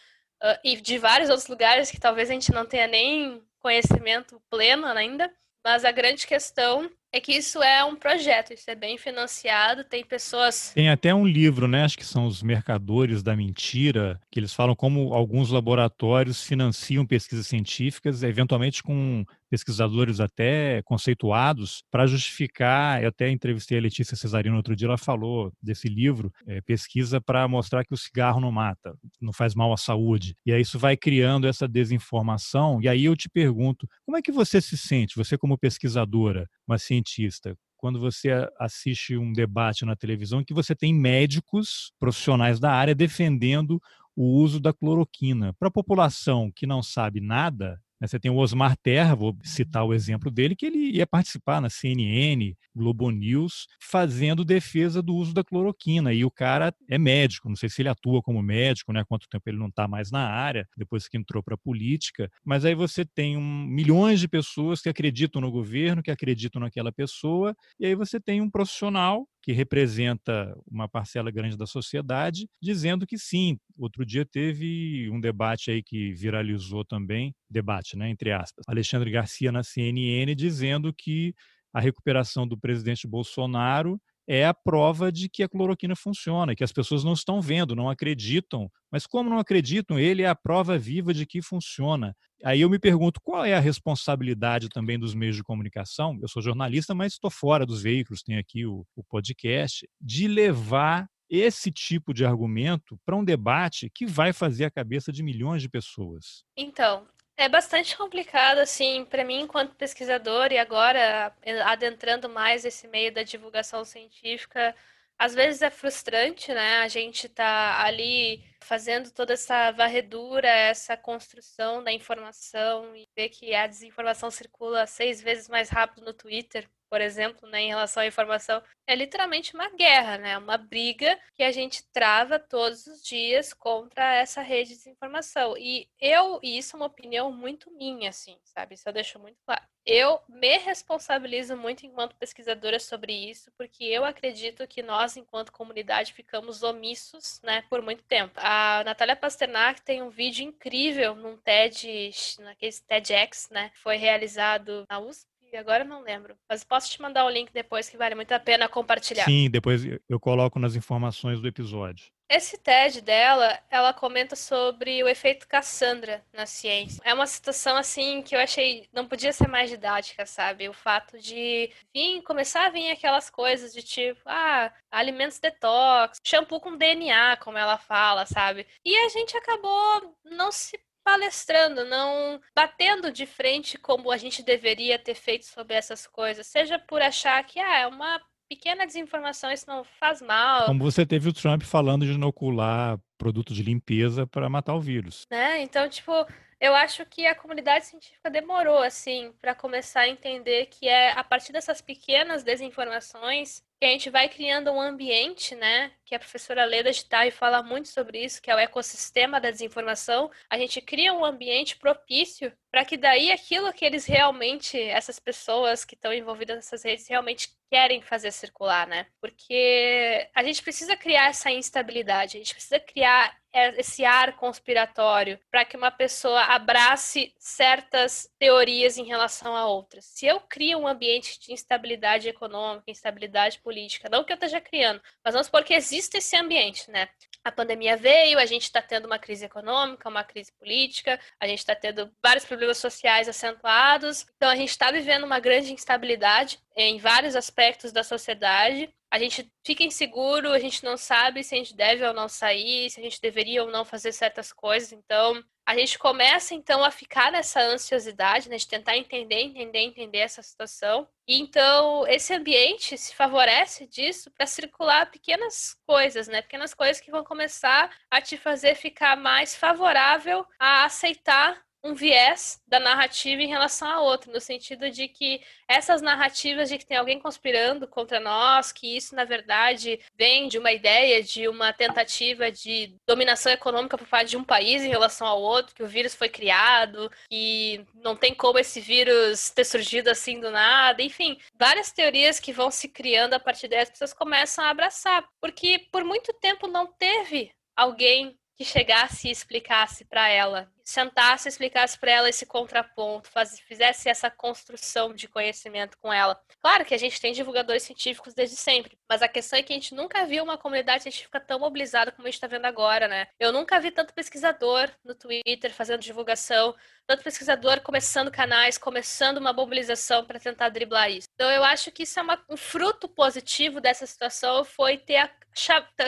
Uh, e de vários outros lugares que talvez a gente não tenha nem conhecimento pleno ainda. Mas a grande questão É que isso é um projeto, isso é bem financiado, tem pessoas. Tem até um livro, né? Acho que são os Mercadores da Mentira, que eles falam como alguns laboratórios financiam pesquisas científicas, eventualmente com pesquisadores até conceituados para justificar. Eu até entrevistei a Letícia Cesarino outro dia, ela falou desse livro, é, pesquisa para mostrar que o cigarro não mata, não faz mal à saúde. E aí isso vai criando essa desinformação. E aí eu te pergunto, como é que você se sente, você como pesquisadora, uma cientista, quando você assiste um debate na televisão que você tem médicos profissionais da área defendendo o uso da cloroquina. Para a população que não sabe nada, você tem o Osmar Terra, vou citar o exemplo dele, que ele ia participar na CNN, Globo News, fazendo defesa do uso da cloroquina. E o cara é médico, não sei se ele atua como médico, né? Quanto tempo ele não está mais na área, depois que entrou para a política. Mas aí você tem um, milhões de pessoas que acreditam no governo, que acreditam naquela pessoa, e aí você tem um profissional que representa uma parcela grande da sociedade, dizendo que sim. Outro dia teve um debate aí que viralizou também, debate, né, entre aspas. Alexandre Garcia na CNN dizendo que a recuperação do presidente Bolsonaro é a prova de que a cloroquina funciona, que as pessoas não estão vendo, não acreditam. Mas como não acreditam, ele é a prova viva de que funciona. Aí eu me pergunto qual é a responsabilidade também dos meios de comunicação. Eu sou jornalista, mas estou fora dos veículos, tenho aqui o, o podcast, de levar esse tipo de argumento para um debate que vai fazer a cabeça de milhões de pessoas. Então, é bastante complicado, assim, para mim, enquanto pesquisador, e agora adentrando mais esse meio da divulgação científica, às vezes é frustrante, né? A gente tá ali fazendo toda essa varredura, essa construção da informação ver que a desinformação circula seis vezes mais rápido no Twitter por exemplo, né, em relação à informação, é literalmente uma guerra, né? Uma briga que a gente trava todos os dias contra essa rede de desinformação. E eu, e isso é uma opinião muito minha, assim, sabe? Isso eu deixo muito claro. Eu me responsabilizo muito enquanto pesquisadora sobre isso, porque eu acredito que nós, enquanto comunidade, ficamos omissos, né, por muito tempo. A Natália Pasternak tem um vídeo incrível num TED, naquele TEDx, né, foi realizado na USP, agora não lembro. Mas posso te mandar o link depois que vale muito a pena compartilhar. Sim, depois eu coloco nas informações do episódio. Esse TED dela, ela comenta sobre o efeito Cassandra na ciência. É uma situação assim que eu achei não podia ser mais didática, sabe? O fato de vir, começar a vir aquelas coisas de tipo, ah, alimentos detox, shampoo com DNA, como ela fala, sabe? E a gente acabou não se palestrando, não batendo de frente como a gente deveria ter feito sobre essas coisas, seja por achar que ah, é uma pequena desinformação, isso não faz mal. Como você teve o Trump falando de inocular produto de limpeza para matar o vírus. Né? Então, tipo, eu acho que a comunidade científica demorou assim para começar a entender que é a partir dessas pequenas desinformações que a gente vai criando um ambiente, né? Que a professora Leda de Tarre fala muito sobre isso, que é o ecossistema da desinformação. A gente cria um ambiente propício para que daí aquilo que eles realmente, essas pessoas que estão envolvidas nessas redes, realmente querem fazer circular, né? Porque a gente precisa criar essa instabilidade, a gente precisa criar esse ar conspiratório para que uma pessoa abrace certas teorias em relação a outras. Se eu crio um ambiente de instabilidade econômica, instabilidade política, não que eu esteja criando, mas vamos supor que existe esse ambiente, né? A pandemia veio, a gente está tendo uma crise econômica, uma crise política, a gente está tendo vários problemas sociais acentuados, então a gente está vivendo uma grande instabilidade em vários aspectos da sociedade a gente fica inseguro, a gente não sabe se a gente deve ou não sair, se a gente deveria ou não fazer certas coisas. Então, a gente começa então a ficar nessa ansiosidade, né, de tentar entender, entender, entender essa situação. E então esse ambiente se favorece disso para circular pequenas coisas, né, pequenas coisas que vão começar a te fazer ficar mais favorável a aceitar um viés da narrativa em relação a outro, no sentido de que essas narrativas de que tem alguém conspirando contra nós, que isso na verdade vem de uma ideia de uma tentativa de dominação econômica por parte de um país em relação ao outro, que o vírus foi criado, que não tem como esse vírus ter surgido assim do nada, enfim, várias teorias que vão se criando a partir daí as pessoas começam a abraçar, porque por muito tempo não teve alguém que chegasse e explicasse para ela sentasse, explicasse para ela esse contraponto, faz, fizesse essa construção de conhecimento com ela. Claro que a gente tem divulgadores científicos desde sempre, mas a questão é que a gente nunca viu uma comunidade científica tão mobilizada como a gente está vendo agora, né? Eu nunca vi tanto pesquisador no Twitter fazendo divulgação, tanto pesquisador começando canais, começando uma mobilização para tentar driblar isso. Então eu acho que isso é uma, um fruto positivo dessa situação foi ter a,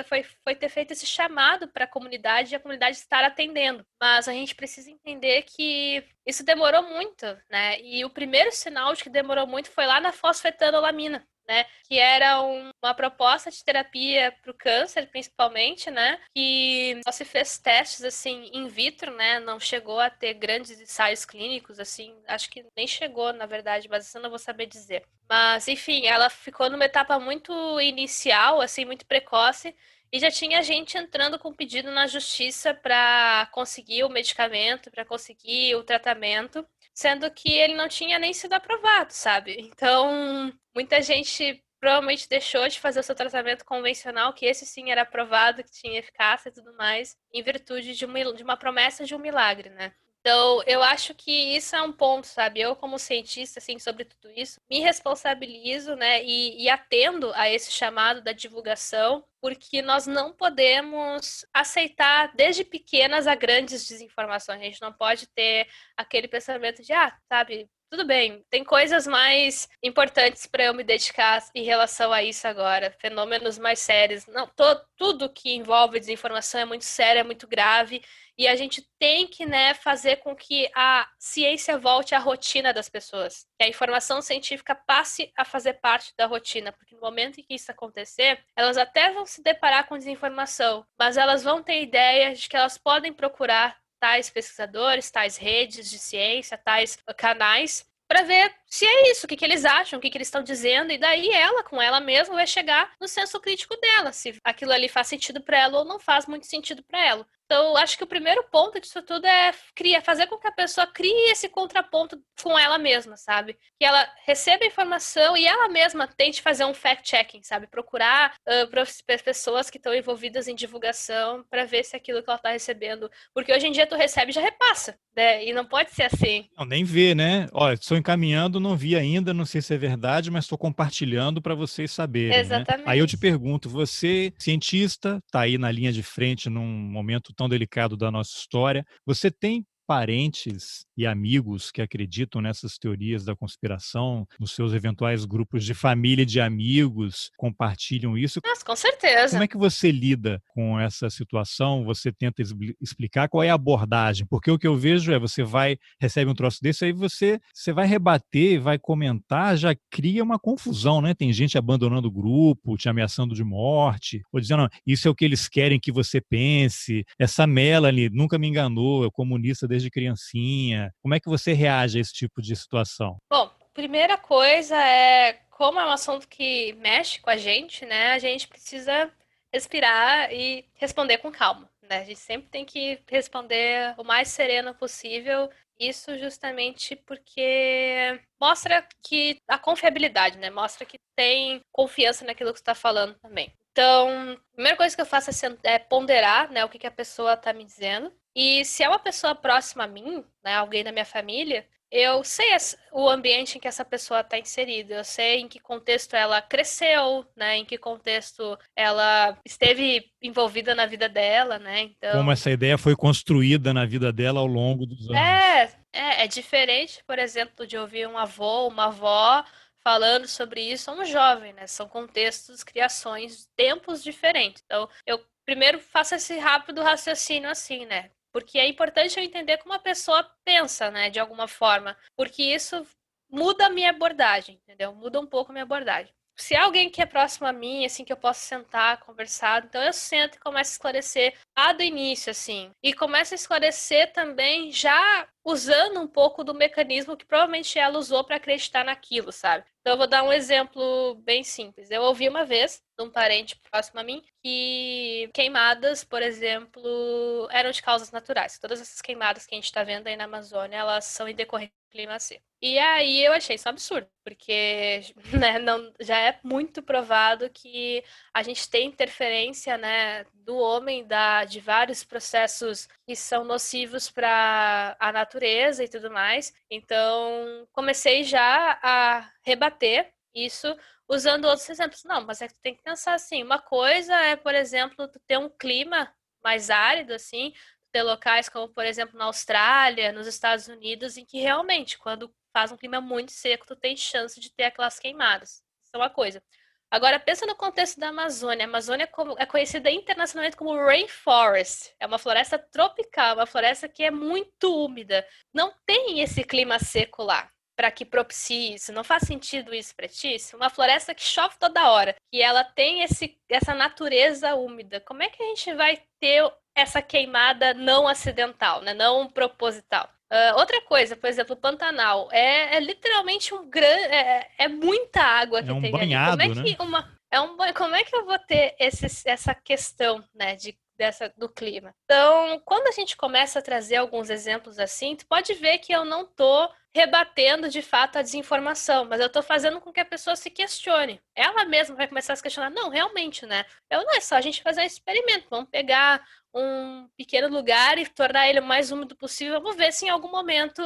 foi, foi ter feito esse chamado para a comunidade e a comunidade estar atendendo. Mas a gente precisa entender que isso demorou muito, né? E o primeiro sinal de que demorou muito foi lá na fosfetanolamina né? Que era um, uma proposta de terapia para o câncer, principalmente, né? Que só se fez testes assim in vitro, né? Não chegou a ter grandes ensaios clínicos, assim, acho que nem chegou, na verdade, mas isso eu não vou saber dizer. Mas, enfim, ela ficou numa etapa muito inicial, assim, muito precoce. E já tinha gente entrando com pedido na justiça para conseguir o medicamento, para conseguir o tratamento sendo que ele não tinha nem sido aprovado, sabe? Então, muita gente provavelmente deixou de fazer o seu tratamento convencional, que esse sim era aprovado, que tinha eficácia e tudo mais, em virtude de uma, de uma promessa de um milagre, né? Então, eu acho que isso é um ponto, sabe? Eu, como cientista, assim, sobre tudo isso, me responsabilizo, né, e, e atendo a esse chamado da divulgação, porque nós não podemos aceitar desde pequenas a grandes desinformações. A gente não pode ter aquele pensamento de, ah, sabe, tudo bem, tem coisas mais importantes para eu me dedicar em relação a isso agora, fenômenos mais sérios. Não, to, tudo que envolve desinformação é muito sério, é muito grave e a gente tem que né, fazer com que a ciência volte à rotina das pessoas. Que a informação científica passe a fazer parte da rotina. Porque no momento em que isso acontecer, elas até vão se deparar com desinformação, mas elas vão ter ideia de que elas podem procurar tais pesquisadores, tais redes de ciência, tais canais, para ver se é isso, o que, que eles acham, o que, que eles estão dizendo, e daí ela, com ela mesma, vai chegar no senso crítico dela, se aquilo ali faz sentido para ela ou não faz muito sentido para ela. Então, acho que o primeiro ponto disso tudo é criar, fazer com que a pessoa crie esse contraponto com ela mesma, sabe? Que ela receba a informação e ela mesma tente fazer um fact-checking, sabe? Procurar uh, pessoas que estão envolvidas em divulgação para ver se aquilo que ela está recebendo. Porque hoje em dia tu recebe e já repassa, né? E não pode ser assim. Não, nem vê, né? Olha, estou encaminhando, não vi ainda, não sei se é verdade, mas estou compartilhando para vocês saberem. Exatamente. Né? Aí eu te pergunto, você, cientista, está aí na linha de frente num momento tão delicado da nossa história. Você tem parentes e amigos que acreditam nessas teorias da conspiração, nos seus eventuais grupos de família e de amigos, compartilham isso. Nossa, com certeza. Como é que você lida com essa situação? Você tenta explicar qual é a abordagem? Porque o que eu vejo é você vai, recebe um troço desse, aí você, você vai rebater, vai comentar, já cria uma confusão, né? Tem gente abandonando o grupo, te ameaçando de morte, ou dizendo, isso é o que eles querem que você pense, essa Melanie nunca me enganou, é comunista desde criancinha. Como é que você reage a esse tipo de situação? Bom, primeira coisa é, como é um assunto que mexe com a gente, né? A gente precisa respirar e responder com calma. Né? A gente sempre tem que responder o mais sereno possível. Isso justamente porque mostra que a confiabilidade, né? Mostra que tem confiança naquilo que está falando também. Então, a primeira coisa que eu faço é, ponderar né, o que, que a pessoa está me dizendo. E se é uma pessoa próxima a mim, né, alguém da minha família, eu sei o ambiente em que essa pessoa está inserida, eu sei em que contexto ela cresceu, né, em que contexto ela esteve envolvida na vida dela, né, então... Como essa ideia foi construída na vida dela ao longo dos anos. É, é, é diferente, por exemplo, de ouvir um avô, uma avó falando sobre isso a um jovem, né, são contextos, criações, tempos diferentes, então eu primeiro faço esse rápido raciocínio assim, né? Porque é importante eu entender como a pessoa pensa, né, de alguma forma, porque isso muda a minha abordagem, entendeu? Muda um pouco a minha abordagem. Se é alguém que é próximo a mim, assim, que eu posso sentar, conversar, então eu sento e começo a esclarecer lá do início, assim. E começo a esclarecer também já usando um pouco do mecanismo que provavelmente ela usou para acreditar naquilo, sabe? Então eu vou dar um exemplo bem simples. Eu ouvi uma vez de um parente próximo a mim que queimadas, por exemplo, eram de causas naturais. Todas essas queimadas que a gente está vendo aí na Amazônia, elas são em decorrência do clima seco. E aí eu achei isso um absurdo, porque né, não, já é muito provado que a gente tem interferência né, do homem da, de vários processos que são nocivos para a natureza e tudo mais. Então, comecei já a rebater isso usando outros exemplos. Não, mas é que tem que pensar assim, uma coisa é, por exemplo, ter um clima mais árido assim, ter locais como, por exemplo, na Austrália, nos Estados Unidos, em que realmente, quando faz um clima muito seco, tu tem chance de ter aquelas queimadas. Isso é uma coisa. Agora, pensa no contexto da Amazônia. A Amazônia é conhecida internacionalmente como rainforest. É uma floresta tropical, uma floresta que é muito úmida. Não tem esse clima seco lá para que propicie isso. Não faz sentido isso para ti? Uma floresta que chove toda hora, que ela tem esse, essa natureza úmida. Como é que a gente vai ter essa queimada não acidental, né? não proposital? Uh, outra coisa, por exemplo, o Pantanal é, é literalmente um grande. É, é, muita água que é um tem banhado, ali. Como é que né? uma. É um, como é que eu vou ter esse, essa questão né, de dessa do clima. Então, quando a gente começa a trazer alguns exemplos assim, tu pode ver que eu não tô rebatendo de fato a desinformação, mas eu tô fazendo com que a pessoa se questione. Ela mesma vai começar a se questionar, não, realmente, né? Eu não é só a gente fazer um experimento, vamos pegar um pequeno lugar e tornar ele o mais úmido possível, vamos ver se em algum momento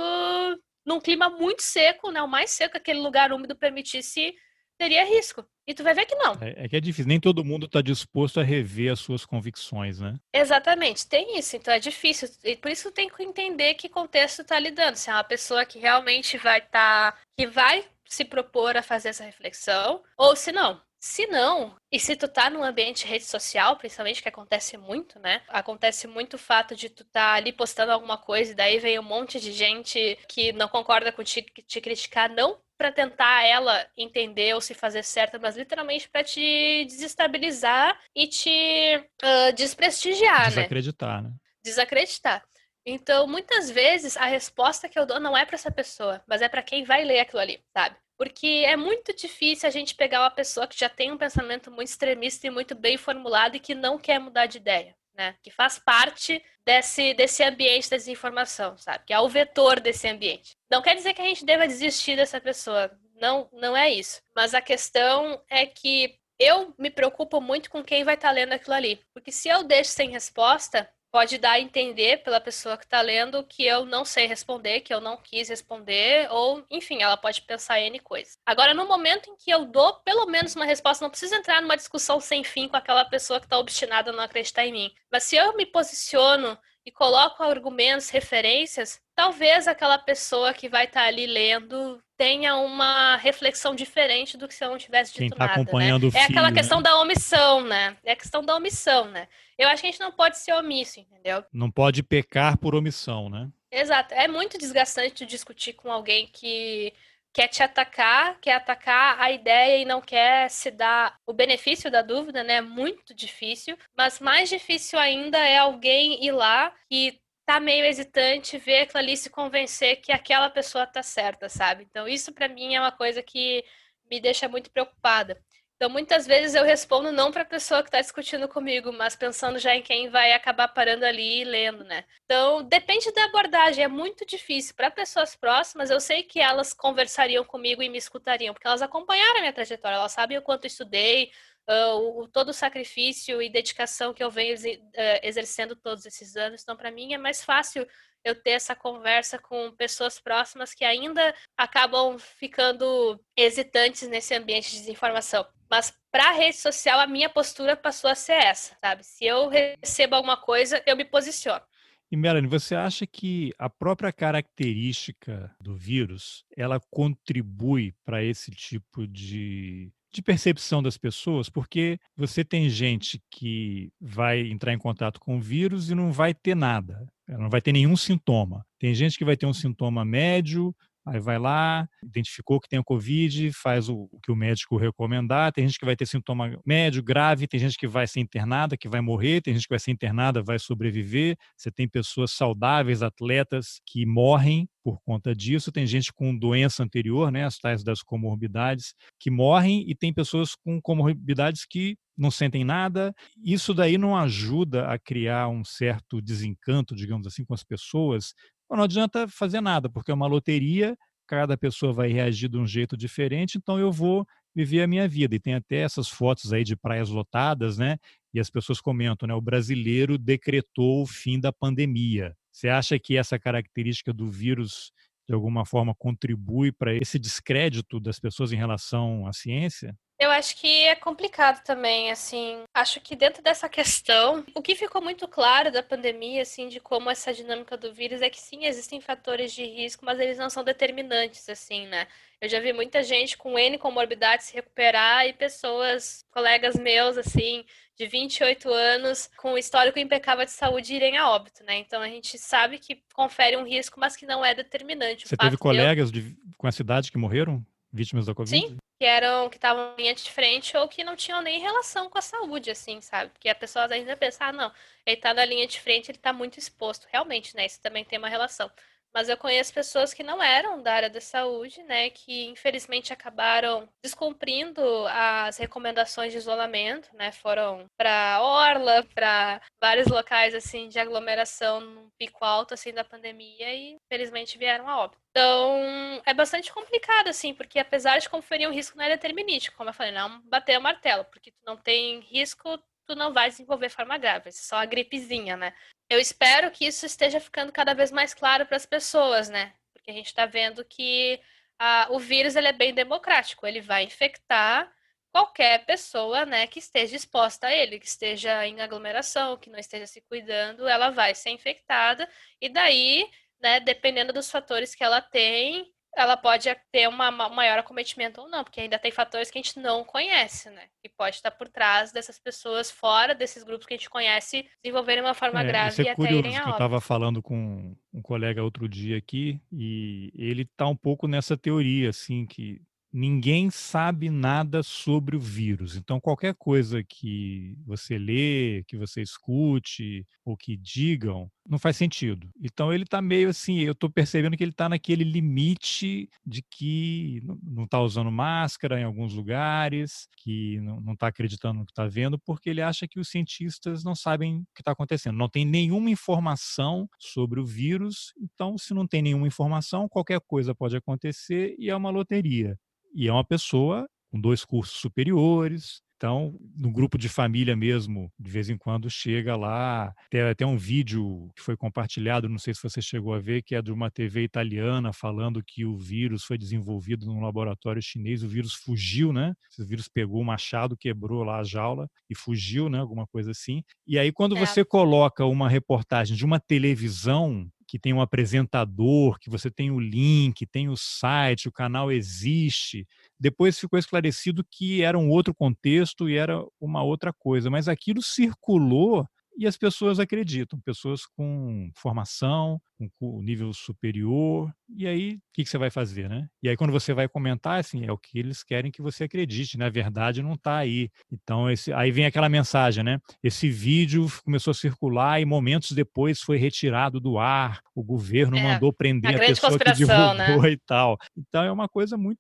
num clima muito seco, né, o mais seco que aquele lugar úmido permitisse teria risco. E tu vai ver que não. É, é que é difícil, nem todo mundo está disposto a rever as suas convicções, né? Exatamente, tem isso, então é difícil. E por isso tem que entender que contexto está lidando. Se é uma pessoa que realmente vai estar. Tá, que vai se propor a fazer essa reflexão, ou se não. Se não, e se tu tá num ambiente rede social, principalmente que acontece muito, né? Acontece muito o fato de tu tá ali postando alguma coisa e daí vem um monte de gente que não concorda contigo, que te criticar, não para tentar ela entender ou se fazer certa, mas literalmente para te desestabilizar e te uh, desprestigiar, né? Desacreditar, né? né? Desacreditar. Então, muitas vezes a resposta que eu dou não é para essa pessoa, mas é para quem vai ler aquilo ali, sabe? Porque é muito difícil a gente pegar uma pessoa que já tem um pensamento muito extremista e muito bem formulado e que não quer mudar de ideia né? Que faz parte desse, desse ambiente da desinformação, sabe? Que é o vetor desse ambiente. Não quer dizer que a gente deva desistir dessa pessoa. Não, não é isso. Mas a questão é que eu me preocupo muito com quem vai estar tá lendo aquilo ali. Porque se eu deixo sem resposta, pode dar a entender pela pessoa que está lendo que eu não sei responder, que eu não quis responder, ou, enfim, ela pode pensar N coisas. Agora, no momento em que eu dou pelo menos uma resposta, não preciso entrar numa discussão sem fim com aquela pessoa que está obstinada a não acreditar em mim. Mas se eu me posiciono e coloco argumentos, referências, talvez aquela pessoa que vai estar tá ali lendo tenha uma reflexão diferente do que se eu não tivesse dito Quem tá nada. Acompanhando né? o filho, é aquela questão né? da omissão, né? É a questão da omissão, né? Eu acho que a gente não pode ser omisso, entendeu? Não pode pecar por omissão, né? Exato. É muito desgastante discutir com alguém que quer te atacar, quer atacar a ideia e não quer se dar o benefício da dúvida, né? É muito difícil. Mas mais difícil ainda é alguém ir lá e tá meio hesitante, ver aquilo ali se convencer que aquela pessoa tá certa, sabe? Então isso para mim é uma coisa que me deixa muito preocupada. Então, muitas vezes eu respondo não para a pessoa que está discutindo comigo, mas pensando já em quem vai acabar parando ali e lendo, né? Então, depende da abordagem, é muito difícil. Para pessoas próximas, eu sei que elas conversariam comigo e me escutariam, porque elas acompanharam a minha trajetória, elas sabem o quanto estudei, uh, o, todo o sacrifício e dedicação que eu venho uh, exercendo todos esses anos. Então, para mim, é mais fácil eu ter essa conversa com pessoas próximas que ainda acabam ficando hesitantes nesse ambiente de desinformação. Mas para a rede social, a minha postura passou a ser essa, sabe? Se eu recebo alguma coisa, eu me posiciono. E Melanie, você acha que a própria característica do vírus, ela contribui para esse tipo de, de percepção das pessoas? Porque você tem gente que vai entrar em contato com o vírus e não vai ter nada, não vai ter nenhum sintoma. Tem gente que vai ter um sintoma médio, Aí vai lá, identificou que tem o Covid, faz o, o, que o médico recomendar. Tem gente que vai ter sintoma médio, grave, tem gente que vai ser internada, que vai morrer, tem gente que vai ser internada, vai sobreviver. Você tem pessoas saudáveis, atletas, que morrem por conta disso. Tem gente com doença anterior, né, as tais das comorbidades, que morrem, e tem pessoas com comorbidades que não sentem nada. Isso daí não ajuda a criar um certo desencanto, digamos assim, com as pessoas, não adianta fazer nada, porque é uma loteria, cada pessoa vai reagir de um jeito diferente, então eu vou viver a minha vida. E tem até essas fotos aí de praias lotadas, né? E as pessoas comentam, né? O brasileiro decretou o fim da pandemia. Você acha que essa característica do vírus de alguma forma contribui para esse descrédito das pessoas em relação à ciência? Eu acho que é complicado também, assim. Acho que dentro dessa questão, o que ficou muito claro da pandemia, assim, de como essa dinâmica do vírus é que sim, existem fatores de risco, mas eles não são determinantes, assim, né? Eu já vi muita gente com N comorbidades se recuperar e pessoas, colegas meus, assim, de 28 anos, com histórico impecável de saúde irem a óbito, né? Então a gente sabe que confere um risco, mas que não é determinante. Você teve colegas de, com essa idade que morreram? Vítimas da Covid? Sim, que eram que estavam linha de frente ou que não tinham nem relação com a saúde, assim, sabe? Porque a pessoa ainda pensa, ah, não, ele tá na linha de frente, ele tá muito exposto. Realmente, né? Isso também tem uma relação. Mas eu conheço pessoas que não eram da área da saúde, né, que infelizmente acabaram descumprindo as recomendações de isolamento, né, foram para orla, para vários locais assim de aglomeração no pico alto assim da pandemia e infelizmente vieram a óbito. Então, é bastante complicado assim, porque apesar de conferir um risco não é determinístico, como eu falei, não bater o martelo, porque tu não tem risco, tu não vai desenvolver forma grave, é só a gripezinha, né? Eu espero que isso esteja ficando cada vez mais claro para as pessoas, né? Porque a gente está vendo que a, o vírus ele é bem democrático, ele vai infectar qualquer pessoa, né, que esteja exposta a ele, que esteja em aglomeração, que não esteja se cuidando, ela vai ser infectada e daí, né, dependendo dos fatores que ela tem, ela pode ter uma, uma maior acometimento ou não, porque ainda tem fatores que a gente não conhece, né? Que pode estar por trás dessas pessoas fora desses grupos que a gente conhece desenvolverem uma forma é, grave é e até irem a que Eu estava falando com um colega outro dia aqui e ele está um pouco nessa teoria, assim, que ninguém sabe nada sobre o vírus. Então, qualquer coisa que você lê, que você escute ou que digam, não faz sentido. Então, ele está meio assim, eu estou percebendo que ele está naquele limite de que não está usando máscara em alguns lugares, que não está acreditando no que está vendo, porque ele acha que os cientistas não sabem o que está acontecendo. Não tem nenhuma informação sobre o vírus, então, se não tem nenhuma informação, qualquer coisa pode acontecer e é uma loteria. E é uma pessoa com dois cursos superiores. Então, no grupo de família mesmo, de vez em quando chega lá. Tem até um vídeo que foi compartilhado, não sei se você chegou a ver, que é de uma TV italiana falando que o vírus foi desenvolvido num laboratório chinês. O vírus fugiu, né? Esse vírus pegou o machado, quebrou lá a jaula e fugiu, né? Alguma coisa assim. E aí, quando é. você coloca uma reportagem de uma televisão que tem um apresentador, que você tem o link, tem o site, o canal existe. Depois ficou esclarecido que era um outro contexto e era uma outra coisa, mas aquilo circulou e as pessoas acreditam, pessoas com formação, com nível superior, e aí o que, que, você vai fazer, né? E aí quando você vai comentar, assim, é o que eles querem que você acredite, né? A verdade não está aí. Então, esse, aí vem aquela mensagem, né? Esse vídeo começou a circular e momentos depois foi retirado do ar, o governo é, mandou prender a, a pessoa que divulgou né? e tal. Então é uma coisa muito,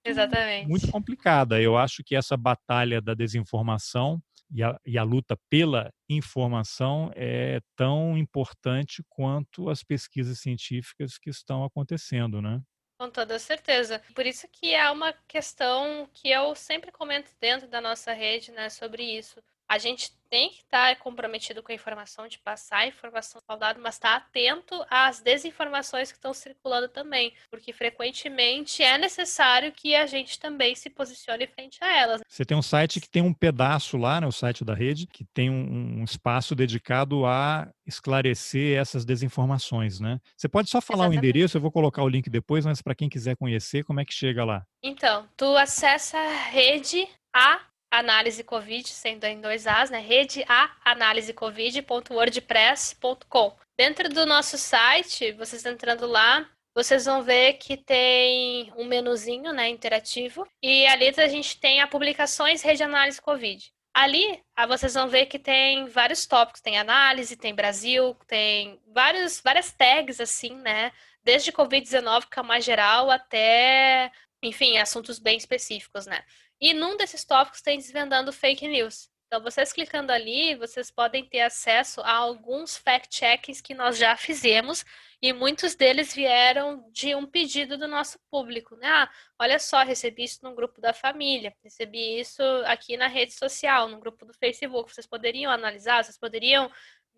muito complicada. Eu acho que essa batalha da desinformação e a, e a luta pela informação é tão importante quanto as pesquisas científicas que estão acontecendo, né? Com toda certeza. Por isso que é uma questão que eu sempre comento dentro da nossa rede, né, sobre isso a gente tem que estar comprometido com a informação, de passar a informação saudável, mas estar atento às desinformações que estão circulando também, porque frequentemente é necessário que a gente também se posicione frente a elas. Você tem um site que tem um pedaço lá, né, o site da rede, que tem um, um espaço dedicado a esclarecer essas desinformações, né? Você pode só falar Exatamente. o endereço, eu vou colocar o link depois, mas para quem quiser conhecer, como é que chega lá? Então, tu acessa a rede a análise covid, sendo em dois As, né? Rede a análise covid.wordpress.com. Dentro do nosso site, vocês entrando lá, vocês vão ver que tem um menuzinho, né, interativo, e ali a gente tem a publicações Rede Análise Covid. Ali, ah, vocês vão ver que tem vários tópicos, tem análise, tem Brasil, tem vários, várias tags assim, né? Desde Covid-19, que é mais geral, até, enfim, assuntos bem específicos, né? E num desses tópicos tem desvendando fake news. Então, vocês clicando ali, vocês podem ter acesso a alguns fact-checks que nós já fizemos e muitos deles vieram de um pedido do nosso público, né? Ah, olha só, recebi isso no grupo da família, recebi isso aqui na rede social, no grupo do Facebook. Vocês poderiam analisar, vocês poderiam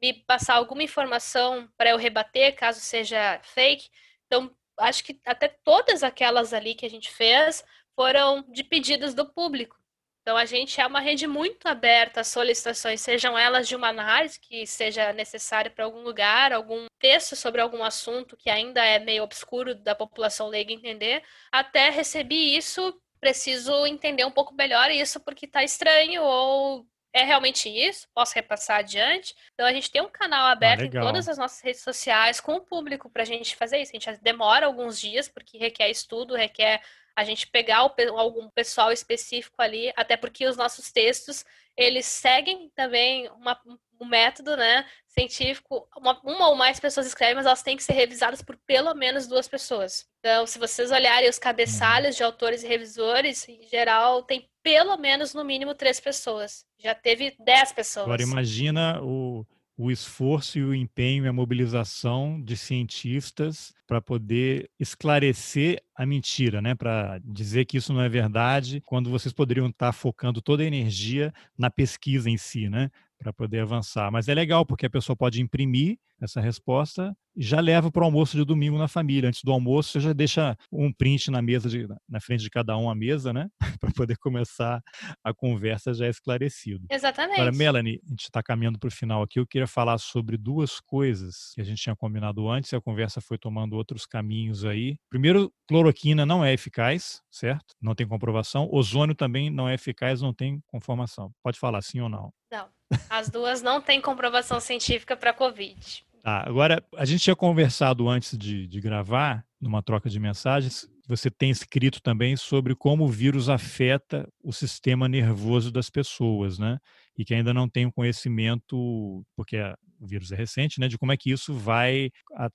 me passar alguma informação para eu rebater, caso seja fake. Então, acho que até todas aquelas ali que a gente fez foram de pedidos do público. Então, a gente é uma rede muito aberta às solicitações, sejam elas de uma análise que seja necessária para algum lugar, algum texto sobre algum assunto que ainda é meio obscuro da população leiga entender, até recebi isso, preciso entender um pouco melhor isso porque está estranho ou é realmente isso? Posso repassar adiante? Então a gente tem um canal ah, aberto ah, em todas as nossas redes sociais com o público para a gente fazer isso. A gente demora alguns dias porque requer estudo, requer a gente pegar o, algum pessoal específico ali, até porque os nossos textos, eles seguem também uma, um método né, científico. Uma, uma, ou mais pessoas escrevem, mas elas têm que ser revisadas por pelo menos duas pessoas. Então, se vocês olharem os cabeçalhos de autores e revisores, em geral, tem pelo menos, no mínimo, três pessoas. Já teve dez pessoas. Agora, imagina o o esforço e o empenho e a mobilização de cientistas para poder esclarecer a mentira, né? Para dizer que isso não é verdade, quando vocês poderiam estar focando toda a energia na pesquisa em si, né? Para poder avançar. Mas é legal porque a pessoa pode imprimir essa resposta já leva para o almoço de domingo na família. Antes do almoço, você já deixa um print na mesa, de, na frente de cada um a mesa, né? para poder começar a conversa já esclarecido. Exatamente. Agora, Melanie, a gente está caminhando para o final aqui. Eu queria falar sobre duas coisas que a gente tinha combinado antes e a conversa foi tomando outros caminhos aí. Primeiro, cloroquina não é eficaz, certo? Não tem comprovação. Ozônio também não é eficaz, não tem conformação. Pode falar sim ou não? Não. As duas não têm comprovação científica para COVID. Tá, agora, a gente tinha conversado antes de, de gravar, numa troca de mensagens, você tem escrito também sobre como o vírus afeta o sistema nervoso das pessoas, né? E que ainda não tem o conhecimento, porque o vírus é recente, né? De como é que isso vai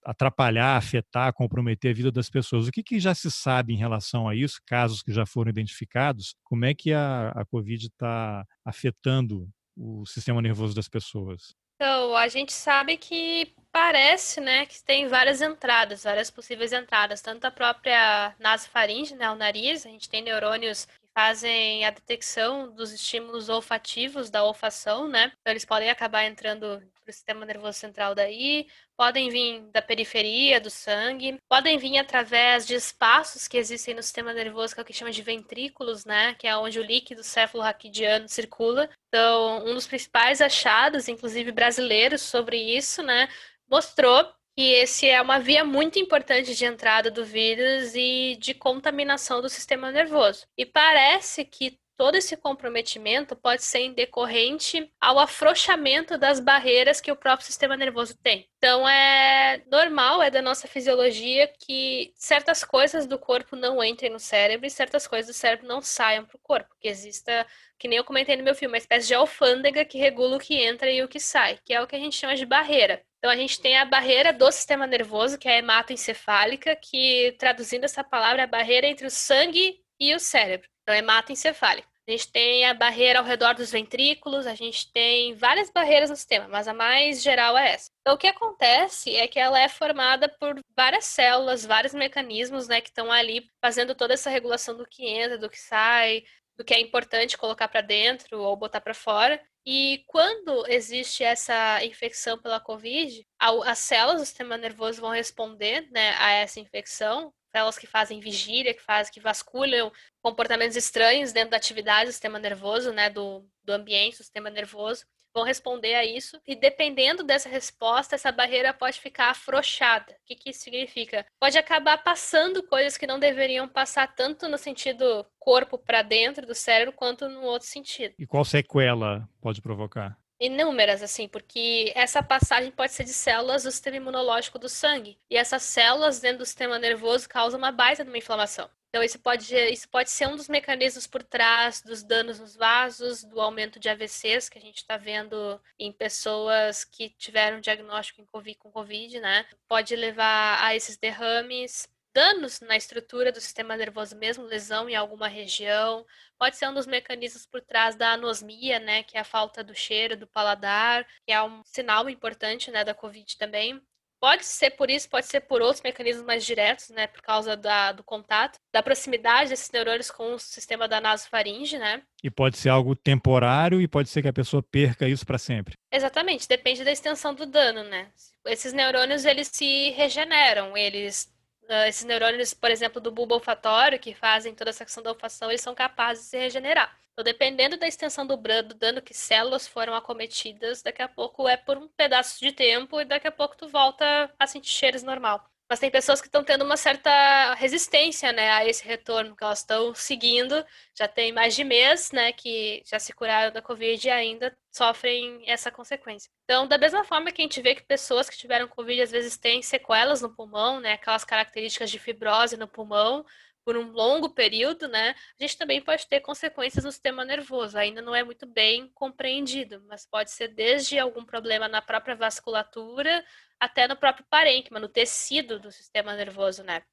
atrapalhar, afetar, comprometer a vida das pessoas. O que, que já se sabe em relação a isso, casos que já foram identificados? Como é que a, a Covid está afetando o sistema nervoso das pessoas? Então, a gente sabe que parece, né, que tem várias entradas, várias possíveis entradas, tanto a própria nasofaringe, né, o nariz, a gente tem neurônios fazem a detecção dos estímulos olfativos da olfação, né? Então eles podem acabar entrando para o sistema nervoso central daí, podem vir da periferia do sangue, podem vir através de espaços que existem no sistema nervoso, que é o que chama de ventrículos, né? Que é onde o líquido céfalo-raquidiano circula. Então, um dos principais achados, inclusive brasileiros, sobre isso, né? Mostrou que esse é uma via muito importante de entrada do vírus e de contaminação do sistema nervoso. E parece que todo esse comprometimento pode ser decorrente ao afrouxamento das barreiras que o próprio sistema nervoso tem. Então é normal, é da nossa fisiologia que certas coisas do corpo não entrem no cérebro e certas coisas do cérebro não saiam para o corpo, que exista, que nem eu comentei no meu filme, uma espécie de alfândega que regula o que entra e o que sai, que é o que a gente chama de barreira. Então a gente tem a barreira do sistema nervoso, que é a hematoencefálica, que traduzindo essa palavra é a barreira entre o sangue e o cérebro. Então é hematoencefálica. A gente tem a barreira ao redor dos ventrículos, a gente tem várias barreiras no sistema, mas a mais geral é essa. Então, o que acontece é que ela é formada por várias células, vários mecanismos, né, que estão ali fazendo toda essa regulação do que entra, do que sai, do que é importante colocar para dentro ou botar para fora. E quando existe essa infecção pela Covid, as células do sistema nervoso vão responder né, a essa infecção, células que fazem vigília, que fazem, que vasculham comportamentos estranhos dentro da atividade do sistema nervoso, né, do, do ambiente, do sistema nervoso, vão responder a isso. E dependendo dessa resposta, essa barreira pode ficar afrouxada. O que, que isso significa? Pode acabar passando coisas que não deveriam passar, tanto no sentido corpo para dentro do cérebro, quanto no outro sentido. E qual sequela pode provocar? Inúmeras, assim, porque essa passagem pode ser de células do sistema imunológico do sangue. E essas células dentro do sistema nervoso causam uma baita de uma inflamação. Então, isso pode, isso pode ser um dos mecanismos por trás dos danos nos vasos, do aumento de AVCs que a gente está vendo em pessoas que tiveram diagnóstico em COVID, com Covid, né? Pode levar a esses derrames, danos na estrutura do sistema nervoso mesmo, lesão em alguma região, pode ser um dos mecanismos por trás da anosmia, né, que é a falta do cheiro, do paladar, que é um sinal importante, né, da COVID também. Pode ser por isso, pode ser por outros mecanismos mais diretos, né, por causa da, do contato, da proximidade desses neurônios com o sistema da nasofaringe, né. E pode ser algo temporário e pode ser que a pessoa perca isso para sempre. Exatamente, depende da extensão do dano, né. Esses neurônios, eles se regeneram, eles Uh, esses neurônios, por exemplo, do bulbo olfatório, que fazem toda essa questão da olfação, eles são capazes de se regenerar. Então, dependendo da extensão do, do dano que células foram acometidas, daqui a pouco é por um pedaço de tempo e daqui a pouco tu volta a sentir cheiros normal. Mas tem pessoas que estão tendo uma certa resistência, né, a esse retorno, que elas estão seguindo, já tem mais de mês, né, que já se curaram da Covid e ainda sofrem essa consequência. Então, da mesma forma que a gente vê que pessoas que tiveram Covid às vezes têm sequelas no pulmão, né, aquelas características de fibrose no pulmão, por um longo período, né, a gente também pode ter consequências no sistema nervoso. Ainda não é muito bem compreendido, mas pode ser desde algum problema na própria vasculatura até no próprio parênquima, no tecido do sistema nervoso, né?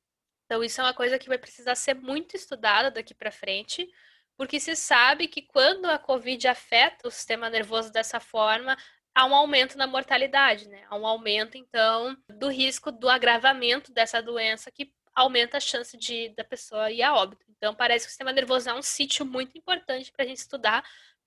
Então isso é uma coisa que vai precisar ser muito estudada daqui para frente, porque se sabe que quando a COVID afeta o sistema nervoso dessa forma, há um aumento na mortalidade, né? Há um aumento, então, do risco do agravamento dessa doença que aumenta a chance de da pessoa ir a óbito. Então, parece que o sistema nervoso é um sítio muito importante para a gente estudar,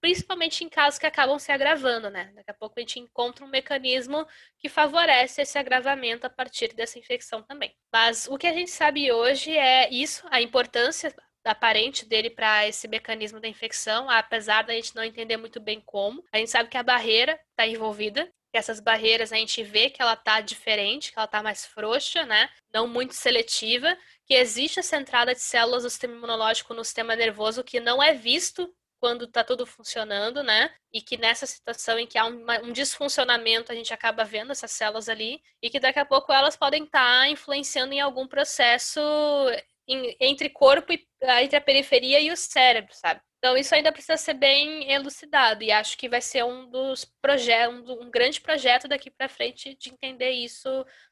principalmente em casos que acabam se agravando, né? Daqui a pouco a gente encontra um mecanismo que favorece esse agravamento a partir dessa infecção também. Mas o que a gente sabe hoje é isso, a importância aparente dele para esse mecanismo da infecção, apesar da gente não entender muito bem como. A gente sabe que a barreira está envolvida, que essas barreiras a gente vê que ela tá diferente, que ela tá mais frouxa, né? Não muito seletiva, que existe essa entrada de células do sistema imunológico no sistema nervoso que não é visto quando tá tudo funcionando, né? E que nessa situação em que há um, desfuncionamento, a gente acaba vendo essas células ali, e que daqui a pouco elas podem estar tá influenciando em algum processo em, entre corpo e entre a periferia e o cérebro, sabe? Então, isso ainda precisa ser bem elucidado e acho que vai ser um dos projetos, um, um, grande projeto daqui para frente de entender isso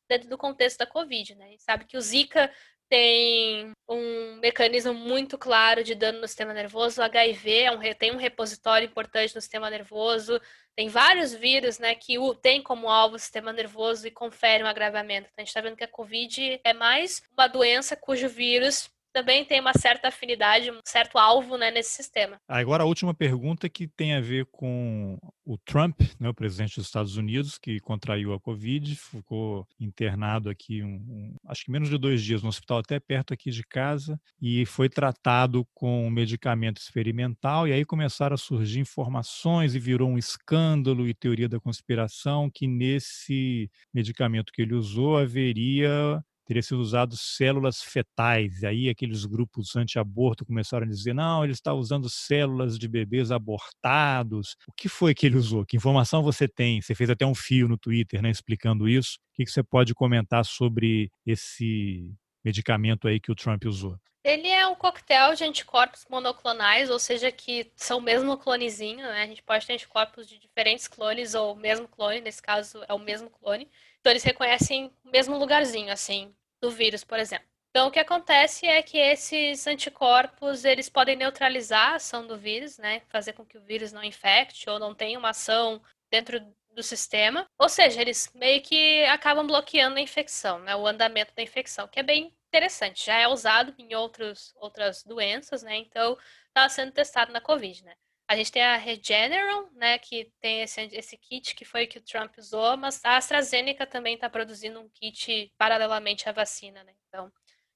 dentro do contexto da Covid, né? Sabe que o Zika tem um mecanismo muito claro de dano no sistema nervoso, o HIV é um, tem um repositório importante no sistema nervoso, tem vários vírus, né, que o, tem como alvo o sistema nervoso e confere um agravamento. Então, a gente está vendo que a Covid é mais uma doença cujo vírus também tem uma certa afinidade, um certo alvo né, nesse sistema. Agora, a última pergunta que tem a ver com o Trump, né, o presidente dos Estados Unidos, que contraiu a Covid, ficou internado aqui, um, um, acho que menos de dois dias, no hospital até perto aqui de casa, e foi tratado com um medicamento experimental, e aí começaram a surgir informações e virou um escândalo e teoria da conspiração que nesse medicamento que ele usou haveria teria sido usado células fetais. Aí aqueles grupos anti-aborto começaram a dizer, não, ele está usando células de bebês abortados. O que foi que ele usou? Que informação você tem? Você fez até um fio no Twitter, né, explicando isso. O que você pode comentar sobre esse medicamento aí que o Trump usou? Ele é um coquetel de anticorpos monoclonais, ou seja, que são o mesmo clonezinho, né? A gente pode ter anticorpos de diferentes clones, ou o mesmo clone, nesse caso é o mesmo clone. Então eles reconhecem o mesmo lugarzinho, assim, do vírus, por exemplo. Então o que acontece é que esses anticorpos, eles podem neutralizar a ação do vírus, né? Fazer com que o vírus não infecte ou não tenha uma ação dentro do sistema. Ou seja, eles meio que acabam bloqueando a infecção, né? O andamento da infecção, que é bem interessante. Já é usado em outros, outras doenças, né? Então, está sendo testado na Covid, né? A gente tem a Regeneron, né, que tem esse, esse kit que foi que o Trump usou, mas a AstraZeneca também está produzindo um kit paralelamente à vacina, né? Então,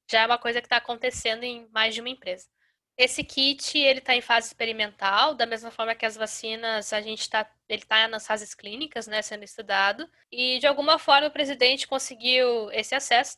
já é uma coisa que está acontecendo em mais de uma empresa. Esse kit ele está em fase experimental, da mesma forma que as vacinas, a gente está, ele está nas fases clínicas, né, sendo estudado. E de alguma forma o presidente conseguiu esse acesso,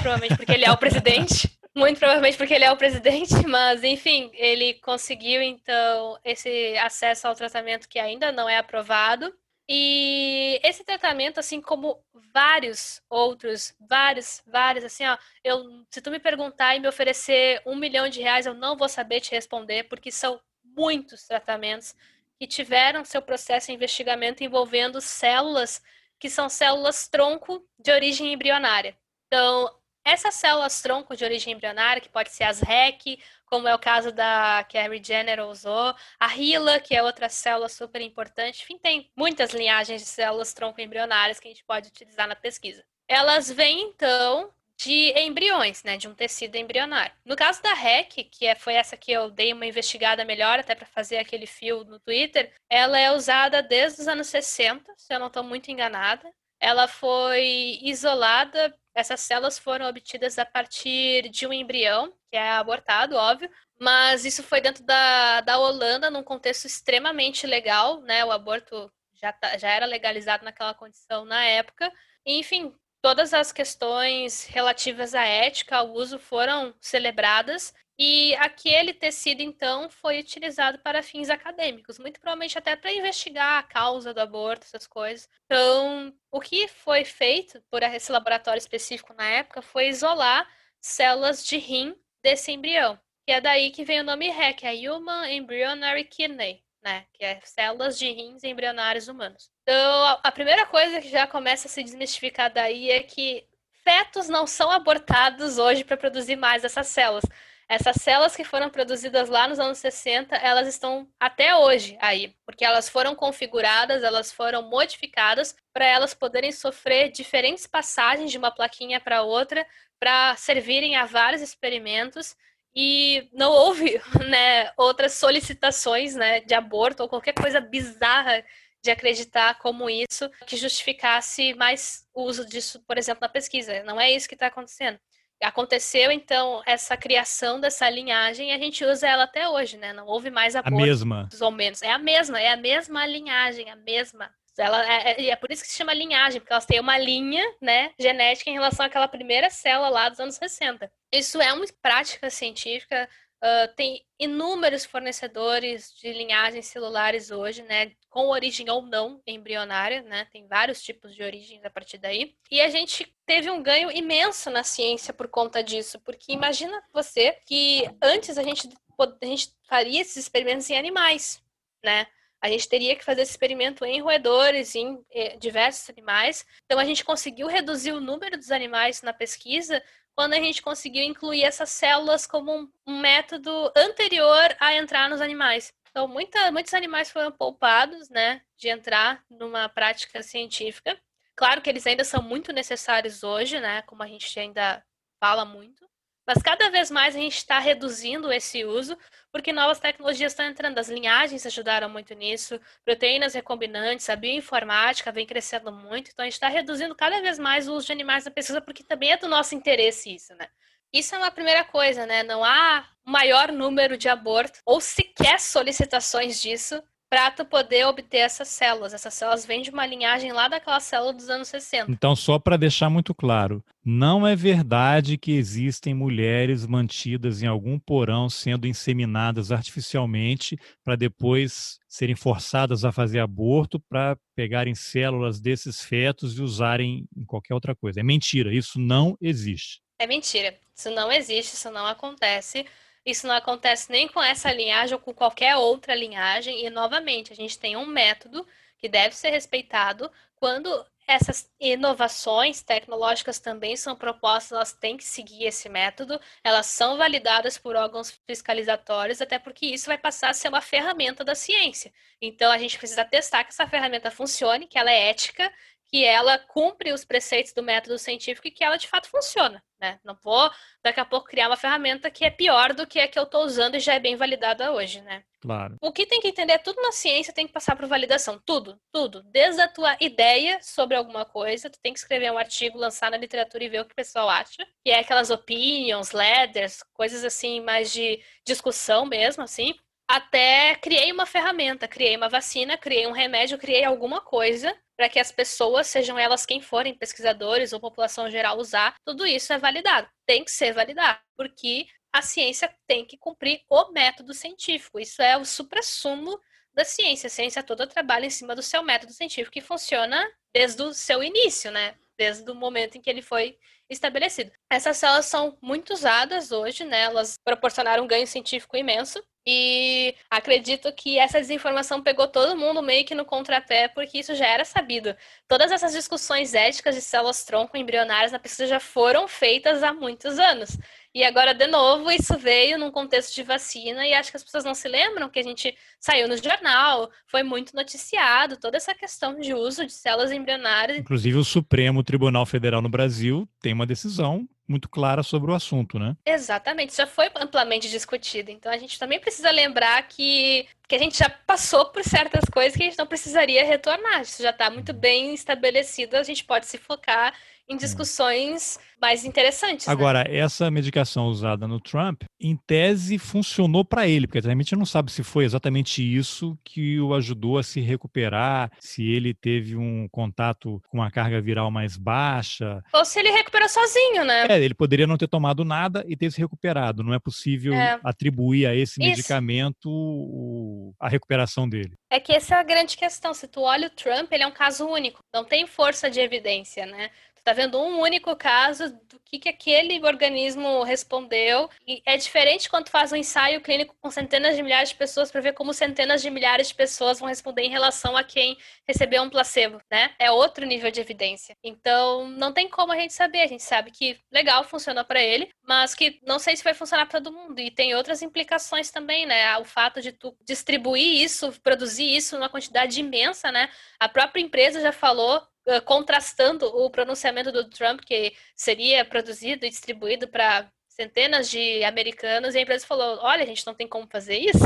provavelmente porque ele é o presidente. Muito provavelmente porque ele é o presidente, mas enfim, ele conseguiu então esse acesso ao tratamento que ainda não é aprovado. E esse tratamento, assim como vários outros, vários, vários, assim, ó, eu, se tu me perguntar e me oferecer um milhão de reais, eu não vou saber te responder, porque são muitos tratamentos que tiveram seu processo de investimento envolvendo células que são células tronco de origem embrionária. Então, essas células tronco de origem embrionária, que pode ser as REC, como é o caso da que a Regener usou, a HeLa, que é outra célula super importante. Enfim, tem muitas linhagens de células tronco embrionárias que a gente pode utilizar na pesquisa. Elas vêm, então, de embriões, né, de um tecido embrionário. No caso da REC, que é, foi essa que eu dei uma investigada melhor até para fazer aquele fio no Twitter, ela é usada desde os anos 60, se eu não estou muito enganada. Ela foi isolada, essas células foram obtidas a partir de um embrião, que é abortado, óbvio, mas isso foi dentro da, da Holanda, num contexto extremamente legal, né? O aborto já, tá, já era legalizado naquela condição na época. enfim, todas as questões relativas à ética, ao uso, foram celebradas e aquele tecido, então, foi utilizado para fins acadêmicos, muito provavelmente até para investigar a causa do aborto, essas coisas. Então, o que foi feito por esse laboratório específico na época foi isolar células de rim desse embrião. E é daí que vem o nome REC, é Human Embryonary Kidney, né? Que é células de rins embrionários humanos. Então, a primeira coisa que já começa a se desmistificar daí é que fetos não são abortados hoje para produzir mais essas células. Essas células que foram produzidas lá nos anos 60, elas estão até hoje aí, porque elas foram configuradas, elas foram modificadas para elas poderem sofrer diferentes passagens de uma plaquinha para outra, para servirem a vários experimentos. E não houve né, outras solicitações né, de aborto ou qualquer coisa bizarra de acreditar como isso que justificasse mais o uso disso, por exemplo, na pesquisa. Não é isso que está acontecendo. Aconteceu, então, essa criação dessa linhagem e a gente usa ela até hoje, né? Não houve mais aborto. A mesma. Ou menos. É a mesma, é a mesma linhagem, a mesma. Ela é, é, é por isso que se chama linhagem, porque elas têm uma linha, né, genética em relação àquela primeira célula lá dos anos 60. Isso é uma prática científica Uh, tem inúmeros fornecedores de linhagens celulares hoje, né, com origem ou não embrionária, né, tem vários tipos de origens a partir daí. E a gente teve um ganho imenso na ciência por conta disso, porque imagina você que antes a gente, a gente faria esses experimentos em animais, né? A gente teria que fazer esse experimento em roedores, em eh, diversos animais. Então a gente conseguiu reduzir o número dos animais na pesquisa quando a gente conseguiu incluir essas células como um, método anterior a entrar nos animais. Então, muita, muitos animais foram poupados, né, de entrar numa prática científica. Claro que eles ainda são muito necessários hoje, né, como a gente ainda fala muito. Mas cada vez mais a gente está reduzindo esse uso, porque novas tecnologias estão entrando. As linhagens ajudaram muito nisso, proteínas recombinantes, a bioinformática vem crescendo muito. Então a gente está reduzindo cada vez mais o uso de animais na pesquisa, porque também é do nosso interesse isso, né? Isso é uma primeira coisa, né? Não há maior número de abortos ou sequer solicitações disso para tu poder obter essas células. Essas células vêm de uma linhagem lá daquela célula dos anos 60. Então, só para deixar muito claro, não é verdade que existem mulheres mantidas em algum porão sendo inseminadas artificialmente para depois serem forçadas a fazer aborto para pegarem células desses fetos e usarem em qualquer outra coisa. É mentira, isso não existe. É mentira. Isso não existe, isso não acontece. Isso não acontece nem com essa linhagem ou com qualquer outra linhagem. E, novamente, a gente tem um método que deve ser respeitado quando essas inovações tecnológicas também são propostas, elas têm que seguir esse método, elas são validadas por órgãos fiscalizatórios, até porque isso vai passar a ser uma ferramenta da ciência. Então a gente precisa testar que essa ferramenta funcione, que ela é ética que ela cumpre os preceitos do método científico e que ela de fato funciona, né? Não vou daqui a pouco criar uma ferramenta que é pior do que a que eu estou usando e já é bem validada hoje, né? Claro. O que tem que entender, tudo na ciência tem que passar por validação, tudo, tudo. Desde a tua ideia sobre alguma coisa, tu tem que escrever um artigo, lançar na literatura e ver o que o pessoal acha, que é aquelas opinions, letters, coisas assim mais de discussão mesmo, assim até criei uma ferramenta, criei uma vacina, criei um remédio, criei alguma coisa para que as pessoas, sejam elas quem forem, pesquisadores ou população geral, usar, tudo isso é validado. Tem que ser validado, porque a ciência tem que cumprir o método científico. Isso é o suprassumo da ciência. A ciência toda trabalha em cima do seu método científico que funciona desde o seu início, né? Desde o momento em que ele foi estabelecido. Essas células são muito usadas hoje, né? Elas proporcionaram um ganho científico imenso. E acredito que essa desinformação pegou todo mundo meio que no contrapé, porque isso já era sabido. Todas essas discussões éticas de células tronco embrionárias na pesquisa já foram feitas há muitos anos. E agora, de novo, isso veio num contexto de vacina e acho que as pessoas não se lembram que a gente saiu no jornal, foi muito noticiado toda essa questão de uso de células embrionárias. Inclusive, o Supremo Tribunal Federal no Brasil tem uma decisão muito clara sobre o assunto, né? Exatamente, já foi amplamente discutido. Então a gente também precisa lembrar que, que a gente já passou por certas coisas que a gente não precisaria retornar. Isso já está muito bem estabelecido, a gente pode se focar em é. discussões mais interessantes. Né? Agora, né? essa medicação usada no Trump, em tese, funcionou para ele, porque a gente não sabe se foi exatamente isso que o ajudou a se recuperar, se ele teve um contato com uma carga viral mais baixa. Ou se ele recuperou sozinho, né? É, ele poderia não ter tomado nada e ter se recuperado. Não é possível é. atribuir a esse isso. medicamento a recuperação dele. É que essa é a grande questão. Se tu olha o Trump, ele é um caso único. Não tem força de evidência, né? Está vendo um único caso do que, que aquele organismo respondeu. E é diferente quando faz um ensaio clínico com centenas de milhares de pessoas para ver como centenas de milhares de pessoas vão responder em relação a quem recebeu um placebo, né? É outro nível de evidência. Então, não tem como a gente saber. A gente sabe que legal funcionou para ele, mas que não sei se vai funcionar para todo mundo. E tem outras implicações também, né? O fato de tu distribuir isso, produzir isso numa quantidade imensa, né? A própria empresa já falou contrastando o pronunciamento do Trump, que seria produzido e distribuído para centenas de americanos, e a empresa falou: olha, a gente não tem como fazer isso,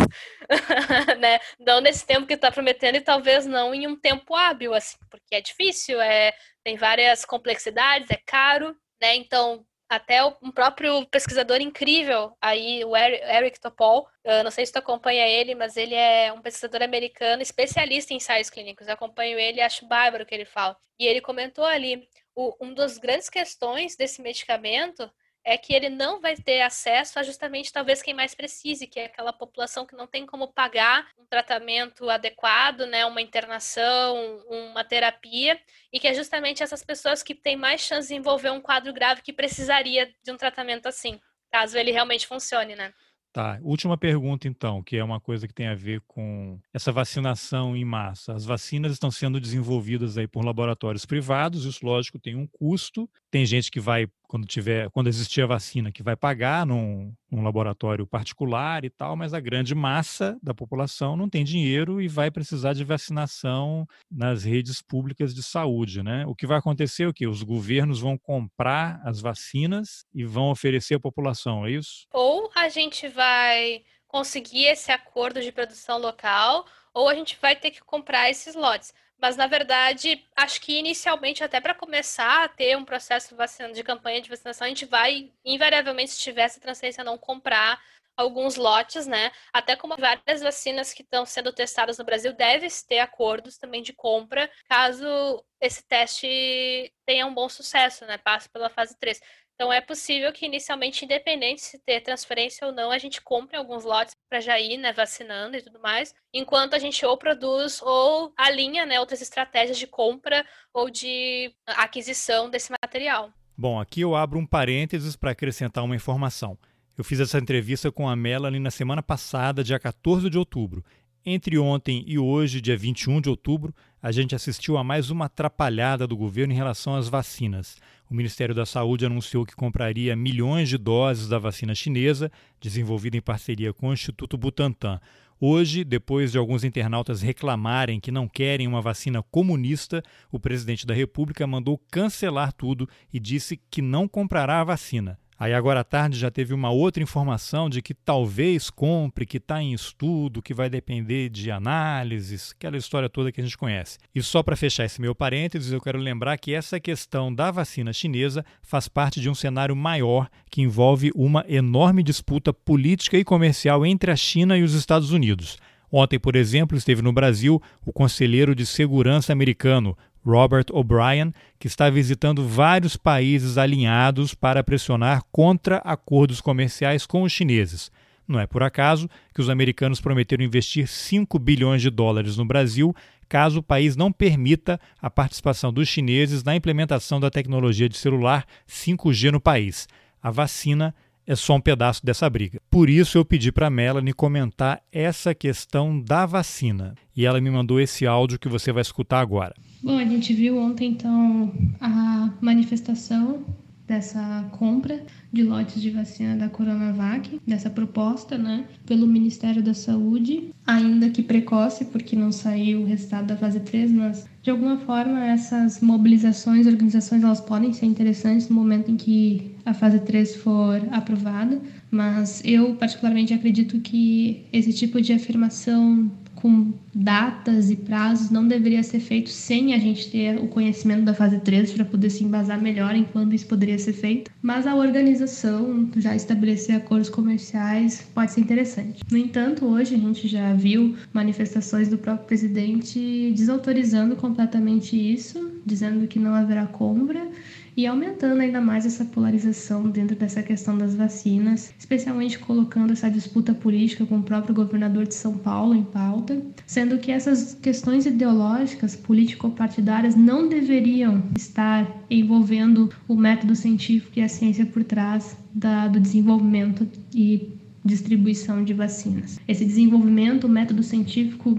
né? Não nesse tempo que está prometendo, e talvez não em um tempo hábil, assim, porque é difícil, é, tem várias complexidades, é caro, né? Então, até um próprio pesquisador incrível aí, o Eric Topol, não sei se tu acompanha ele, mas ele é um pesquisador americano especialista em ensaios clínicos. Eu acompanho ele acho bárbaro o que ele fala. E ele comentou ali, o, um das grandes questões desse medicamento é que ele não vai ter acesso a justamente talvez quem mais precise, que é aquela população que não tem como pagar um tratamento adequado, né, uma internação, uma terapia, e que é justamente essas pessoas que têm mais chance de envolver um quadro grave que precisaria de um tratamento assim, caso ele realmente funcione, né? Tá, última pergunta então, que é uma coisa que tem a ver com essa vacinação em massa. As vacinas estão sendo desenvolvidas aí por laboratórios privados, isso lógico tem um custo. Tem gente que vai quando tiver, quando existir a vacina, que vai pagar num, num, laboratório particular e tal, mas a grande massa da população não tem dinheiro e vai precisar de vacinação nas redes públicas de saúde, né? O que vai acontecer é o que os governos vão comprar as vacinas e vão oferecer à população, é isso? Ou a gente vai conseguir esse acordo de produção local, ou a gente vai ter que comprar esses lotes. Mas, na verdade, acho que inicialmente, até para começar a ter um processo de campanha de vacinação, a gente vai, invariavelmente, se tiver essa transferência, não comprar alguns lotes, né? Até como várias vacinas que estão sendo testadas no Brasil, deve ter acordos também de compra, caso esse teste tenha um bom sucesso, né? Passe pela fase 3. Então é possível que inicialmente, independente se ter transferência ou não, a gente compre alguns lotes para já ir, né, vacinando e tudo mais, enquanto a gente ou produz ou alinha, né, outras estratégias de compra ou de aquisição desse material. Bom, aqui eu abro um parênteses para acrescentar uma informação. Eu fiz essa entrevista com a Melanie na semana passada, dia 14 de outubro. Entre ontem e hoje, dia 21 de outubro, a gente assistiu a mais uma atrapalhada do governo em relação às vacinas. O Ministério da Saúde anunciou que compraria milhões de doses da vacina chinesa, desenvolvida em parceria com o Instituto Butantan. Hoje, depois de alguns internautas reclamarem que não querem uma vacina comunista, o presidente da República mandou cancelar tudo e disse que não comprará a vacina. Aí agora à tarde já teve uma outra informação de que talvez compre, que está em estudo, que vai depender de análises, aquela história toda que a gente conhece. E só para fechar esse meu parênteses, eu quero lembrar que essa questão da vacina chinesa faz parte de um cenário maior que envolve uma enorme disputa política e comercial entre a China e os Estados Unidos. Ontem, por exemplo, esteve no Brasil o conselheiro de segurança americano, Robert O'Brien, que está visitando vários países alinhados para pressionar contra acordos comerciais com os chineses. Não é por acaso que os americanos prometeram investir 5 bilhões de dólares no Brasil caso o país não permita a participação dos chineses na implementação da tecnologia de celular 5G no país. A vacina é só um pedaço dessa briga. Por isso eu pedi para Melanie comentar essa questão da vacina. E ela me mandou esse áudio que você vai escutar agora. Bom, a gente viu ontem então a manifestação dessa compra de lotes de vacina da Coronavac, dessa proposta, né, pelo Ministério da Saúde, ainda que precoce, porque não saiu o resultado da fase 3, mas de alguma forma essas mobilizações, organizações, elas podem ser interessantes no momento em que a fase 3 for aprovada, mas eu particularmente acredito que esse tipo de afirmação com datas e prazos não deveria ser feito sem a gente ter o conhecimento da fase 3 para poder se embasar melhor em quando isso poderia ser feito. Mas a organização já estabelecer acordos comerciais pode ser interessante. No entanto, hoje a gente já viu manifestações do próprio presidente desautorizando completamente isso, dizendo que não haverá compra e aumentando ainda mais essa polarização dentro dessa questão das vacinas, especialmente colocando essa disputa política com o próprio governador de São Paulo em pauta, sendo que essas questões ideológicas, político-partidárias, não deveriam estar envolvendo o método científico e a ciência por trás da, do desenvolvimento e distribuição de vacinas. Esse desenvolvimento, o método científico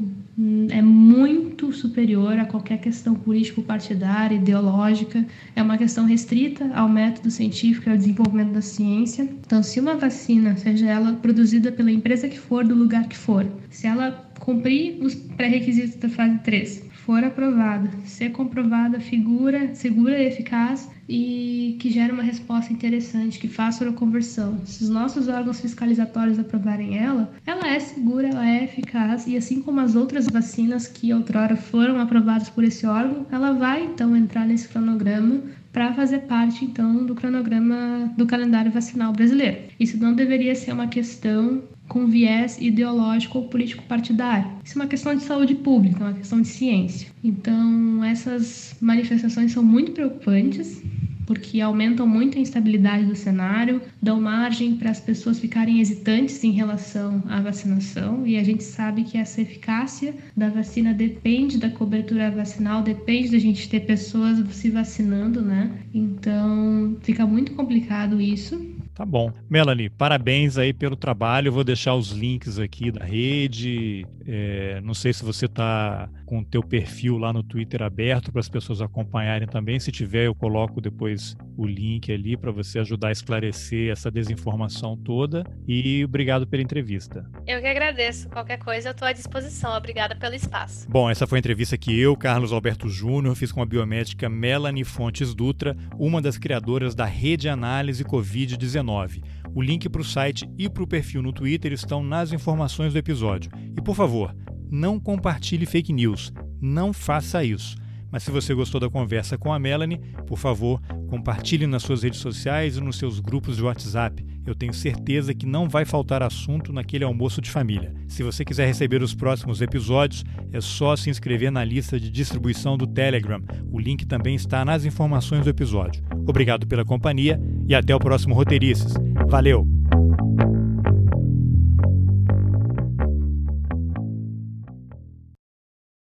é muito superior a qualquer questão político-partidária, ideológica. É uma questão restrita ao método científico e ao desenvolvimento da ciência. Então, se uma vacina, seja ela produzida pela empresa que for, do lugar que for, se ela cumprir os pré-requisitos da fase 3, for aprovada, ser comprovada figura, segura e eficaz e que gere uma resposta interessante, que faça a conversão. Se os nossos órgãos fiscalizatórios aprovarem ela, ela é segura, ela é eficaz e assim como as outras vacinas que outrora foram aprovadas por esse órgão, ela vai então entrar nesse cronograma para fazer parte então do cronograma do calendário vacinal brasileiro. Isso não deveria ser uma questão com viés ideológico ou político partidário. Isso é uma questão de saúde pública, é uma questão de ciência. Então, essas manifestações são muito preocupantes porque aumentam muito a instabilidade do cenário, dão margem para as pessoas ficarem hesitantes em relação à vacinação, e a gente sabe que essa eficácia da vacina depende da cobertura vacinal, depende da gente ter pessoas se vacinando, né? Então fica muito complicado isso. Tá bom. Melanie, parabéns aí pelo trabalho. vou deixar os links aqui da rede. É, não sei se você está com o teu perfil lá no Twitter aberto para as pessoas acompanharem também. Se tiver, eu coloco depois o link ali para você ajudar a esclarecer essa desinformação toda. E obrigado pela entrevista. Eu que agradeço. Qualquer coisa eu estou à disposição. Obrigada pelo espaço. Bom, essa foi a entrevista que eu, Carlos Alberto Júnior, fiz com a biomédica Melanie Fontes Dutra, uma das criadoras da Rede Análise Covid-19. O link para o site e para o perfil no Twitter estão nas informações do episódio. E por favor, não compartilhe fake news. Não faça isso. Mas se você gostou da conversa com a Melanie, por favor, compartilhe nas suas redes sociais e nos seus grupos de WhatsApp. Eu tenho certeza que não vai faltar assunto naquele almoço de família. Se você quiser receber os próximos episódios, é só se inscrever na lista de distribuição do Telegram. O link também está nas informações do episódio. Obrigado pela companhia e até o próximo Roteirices. Valeu!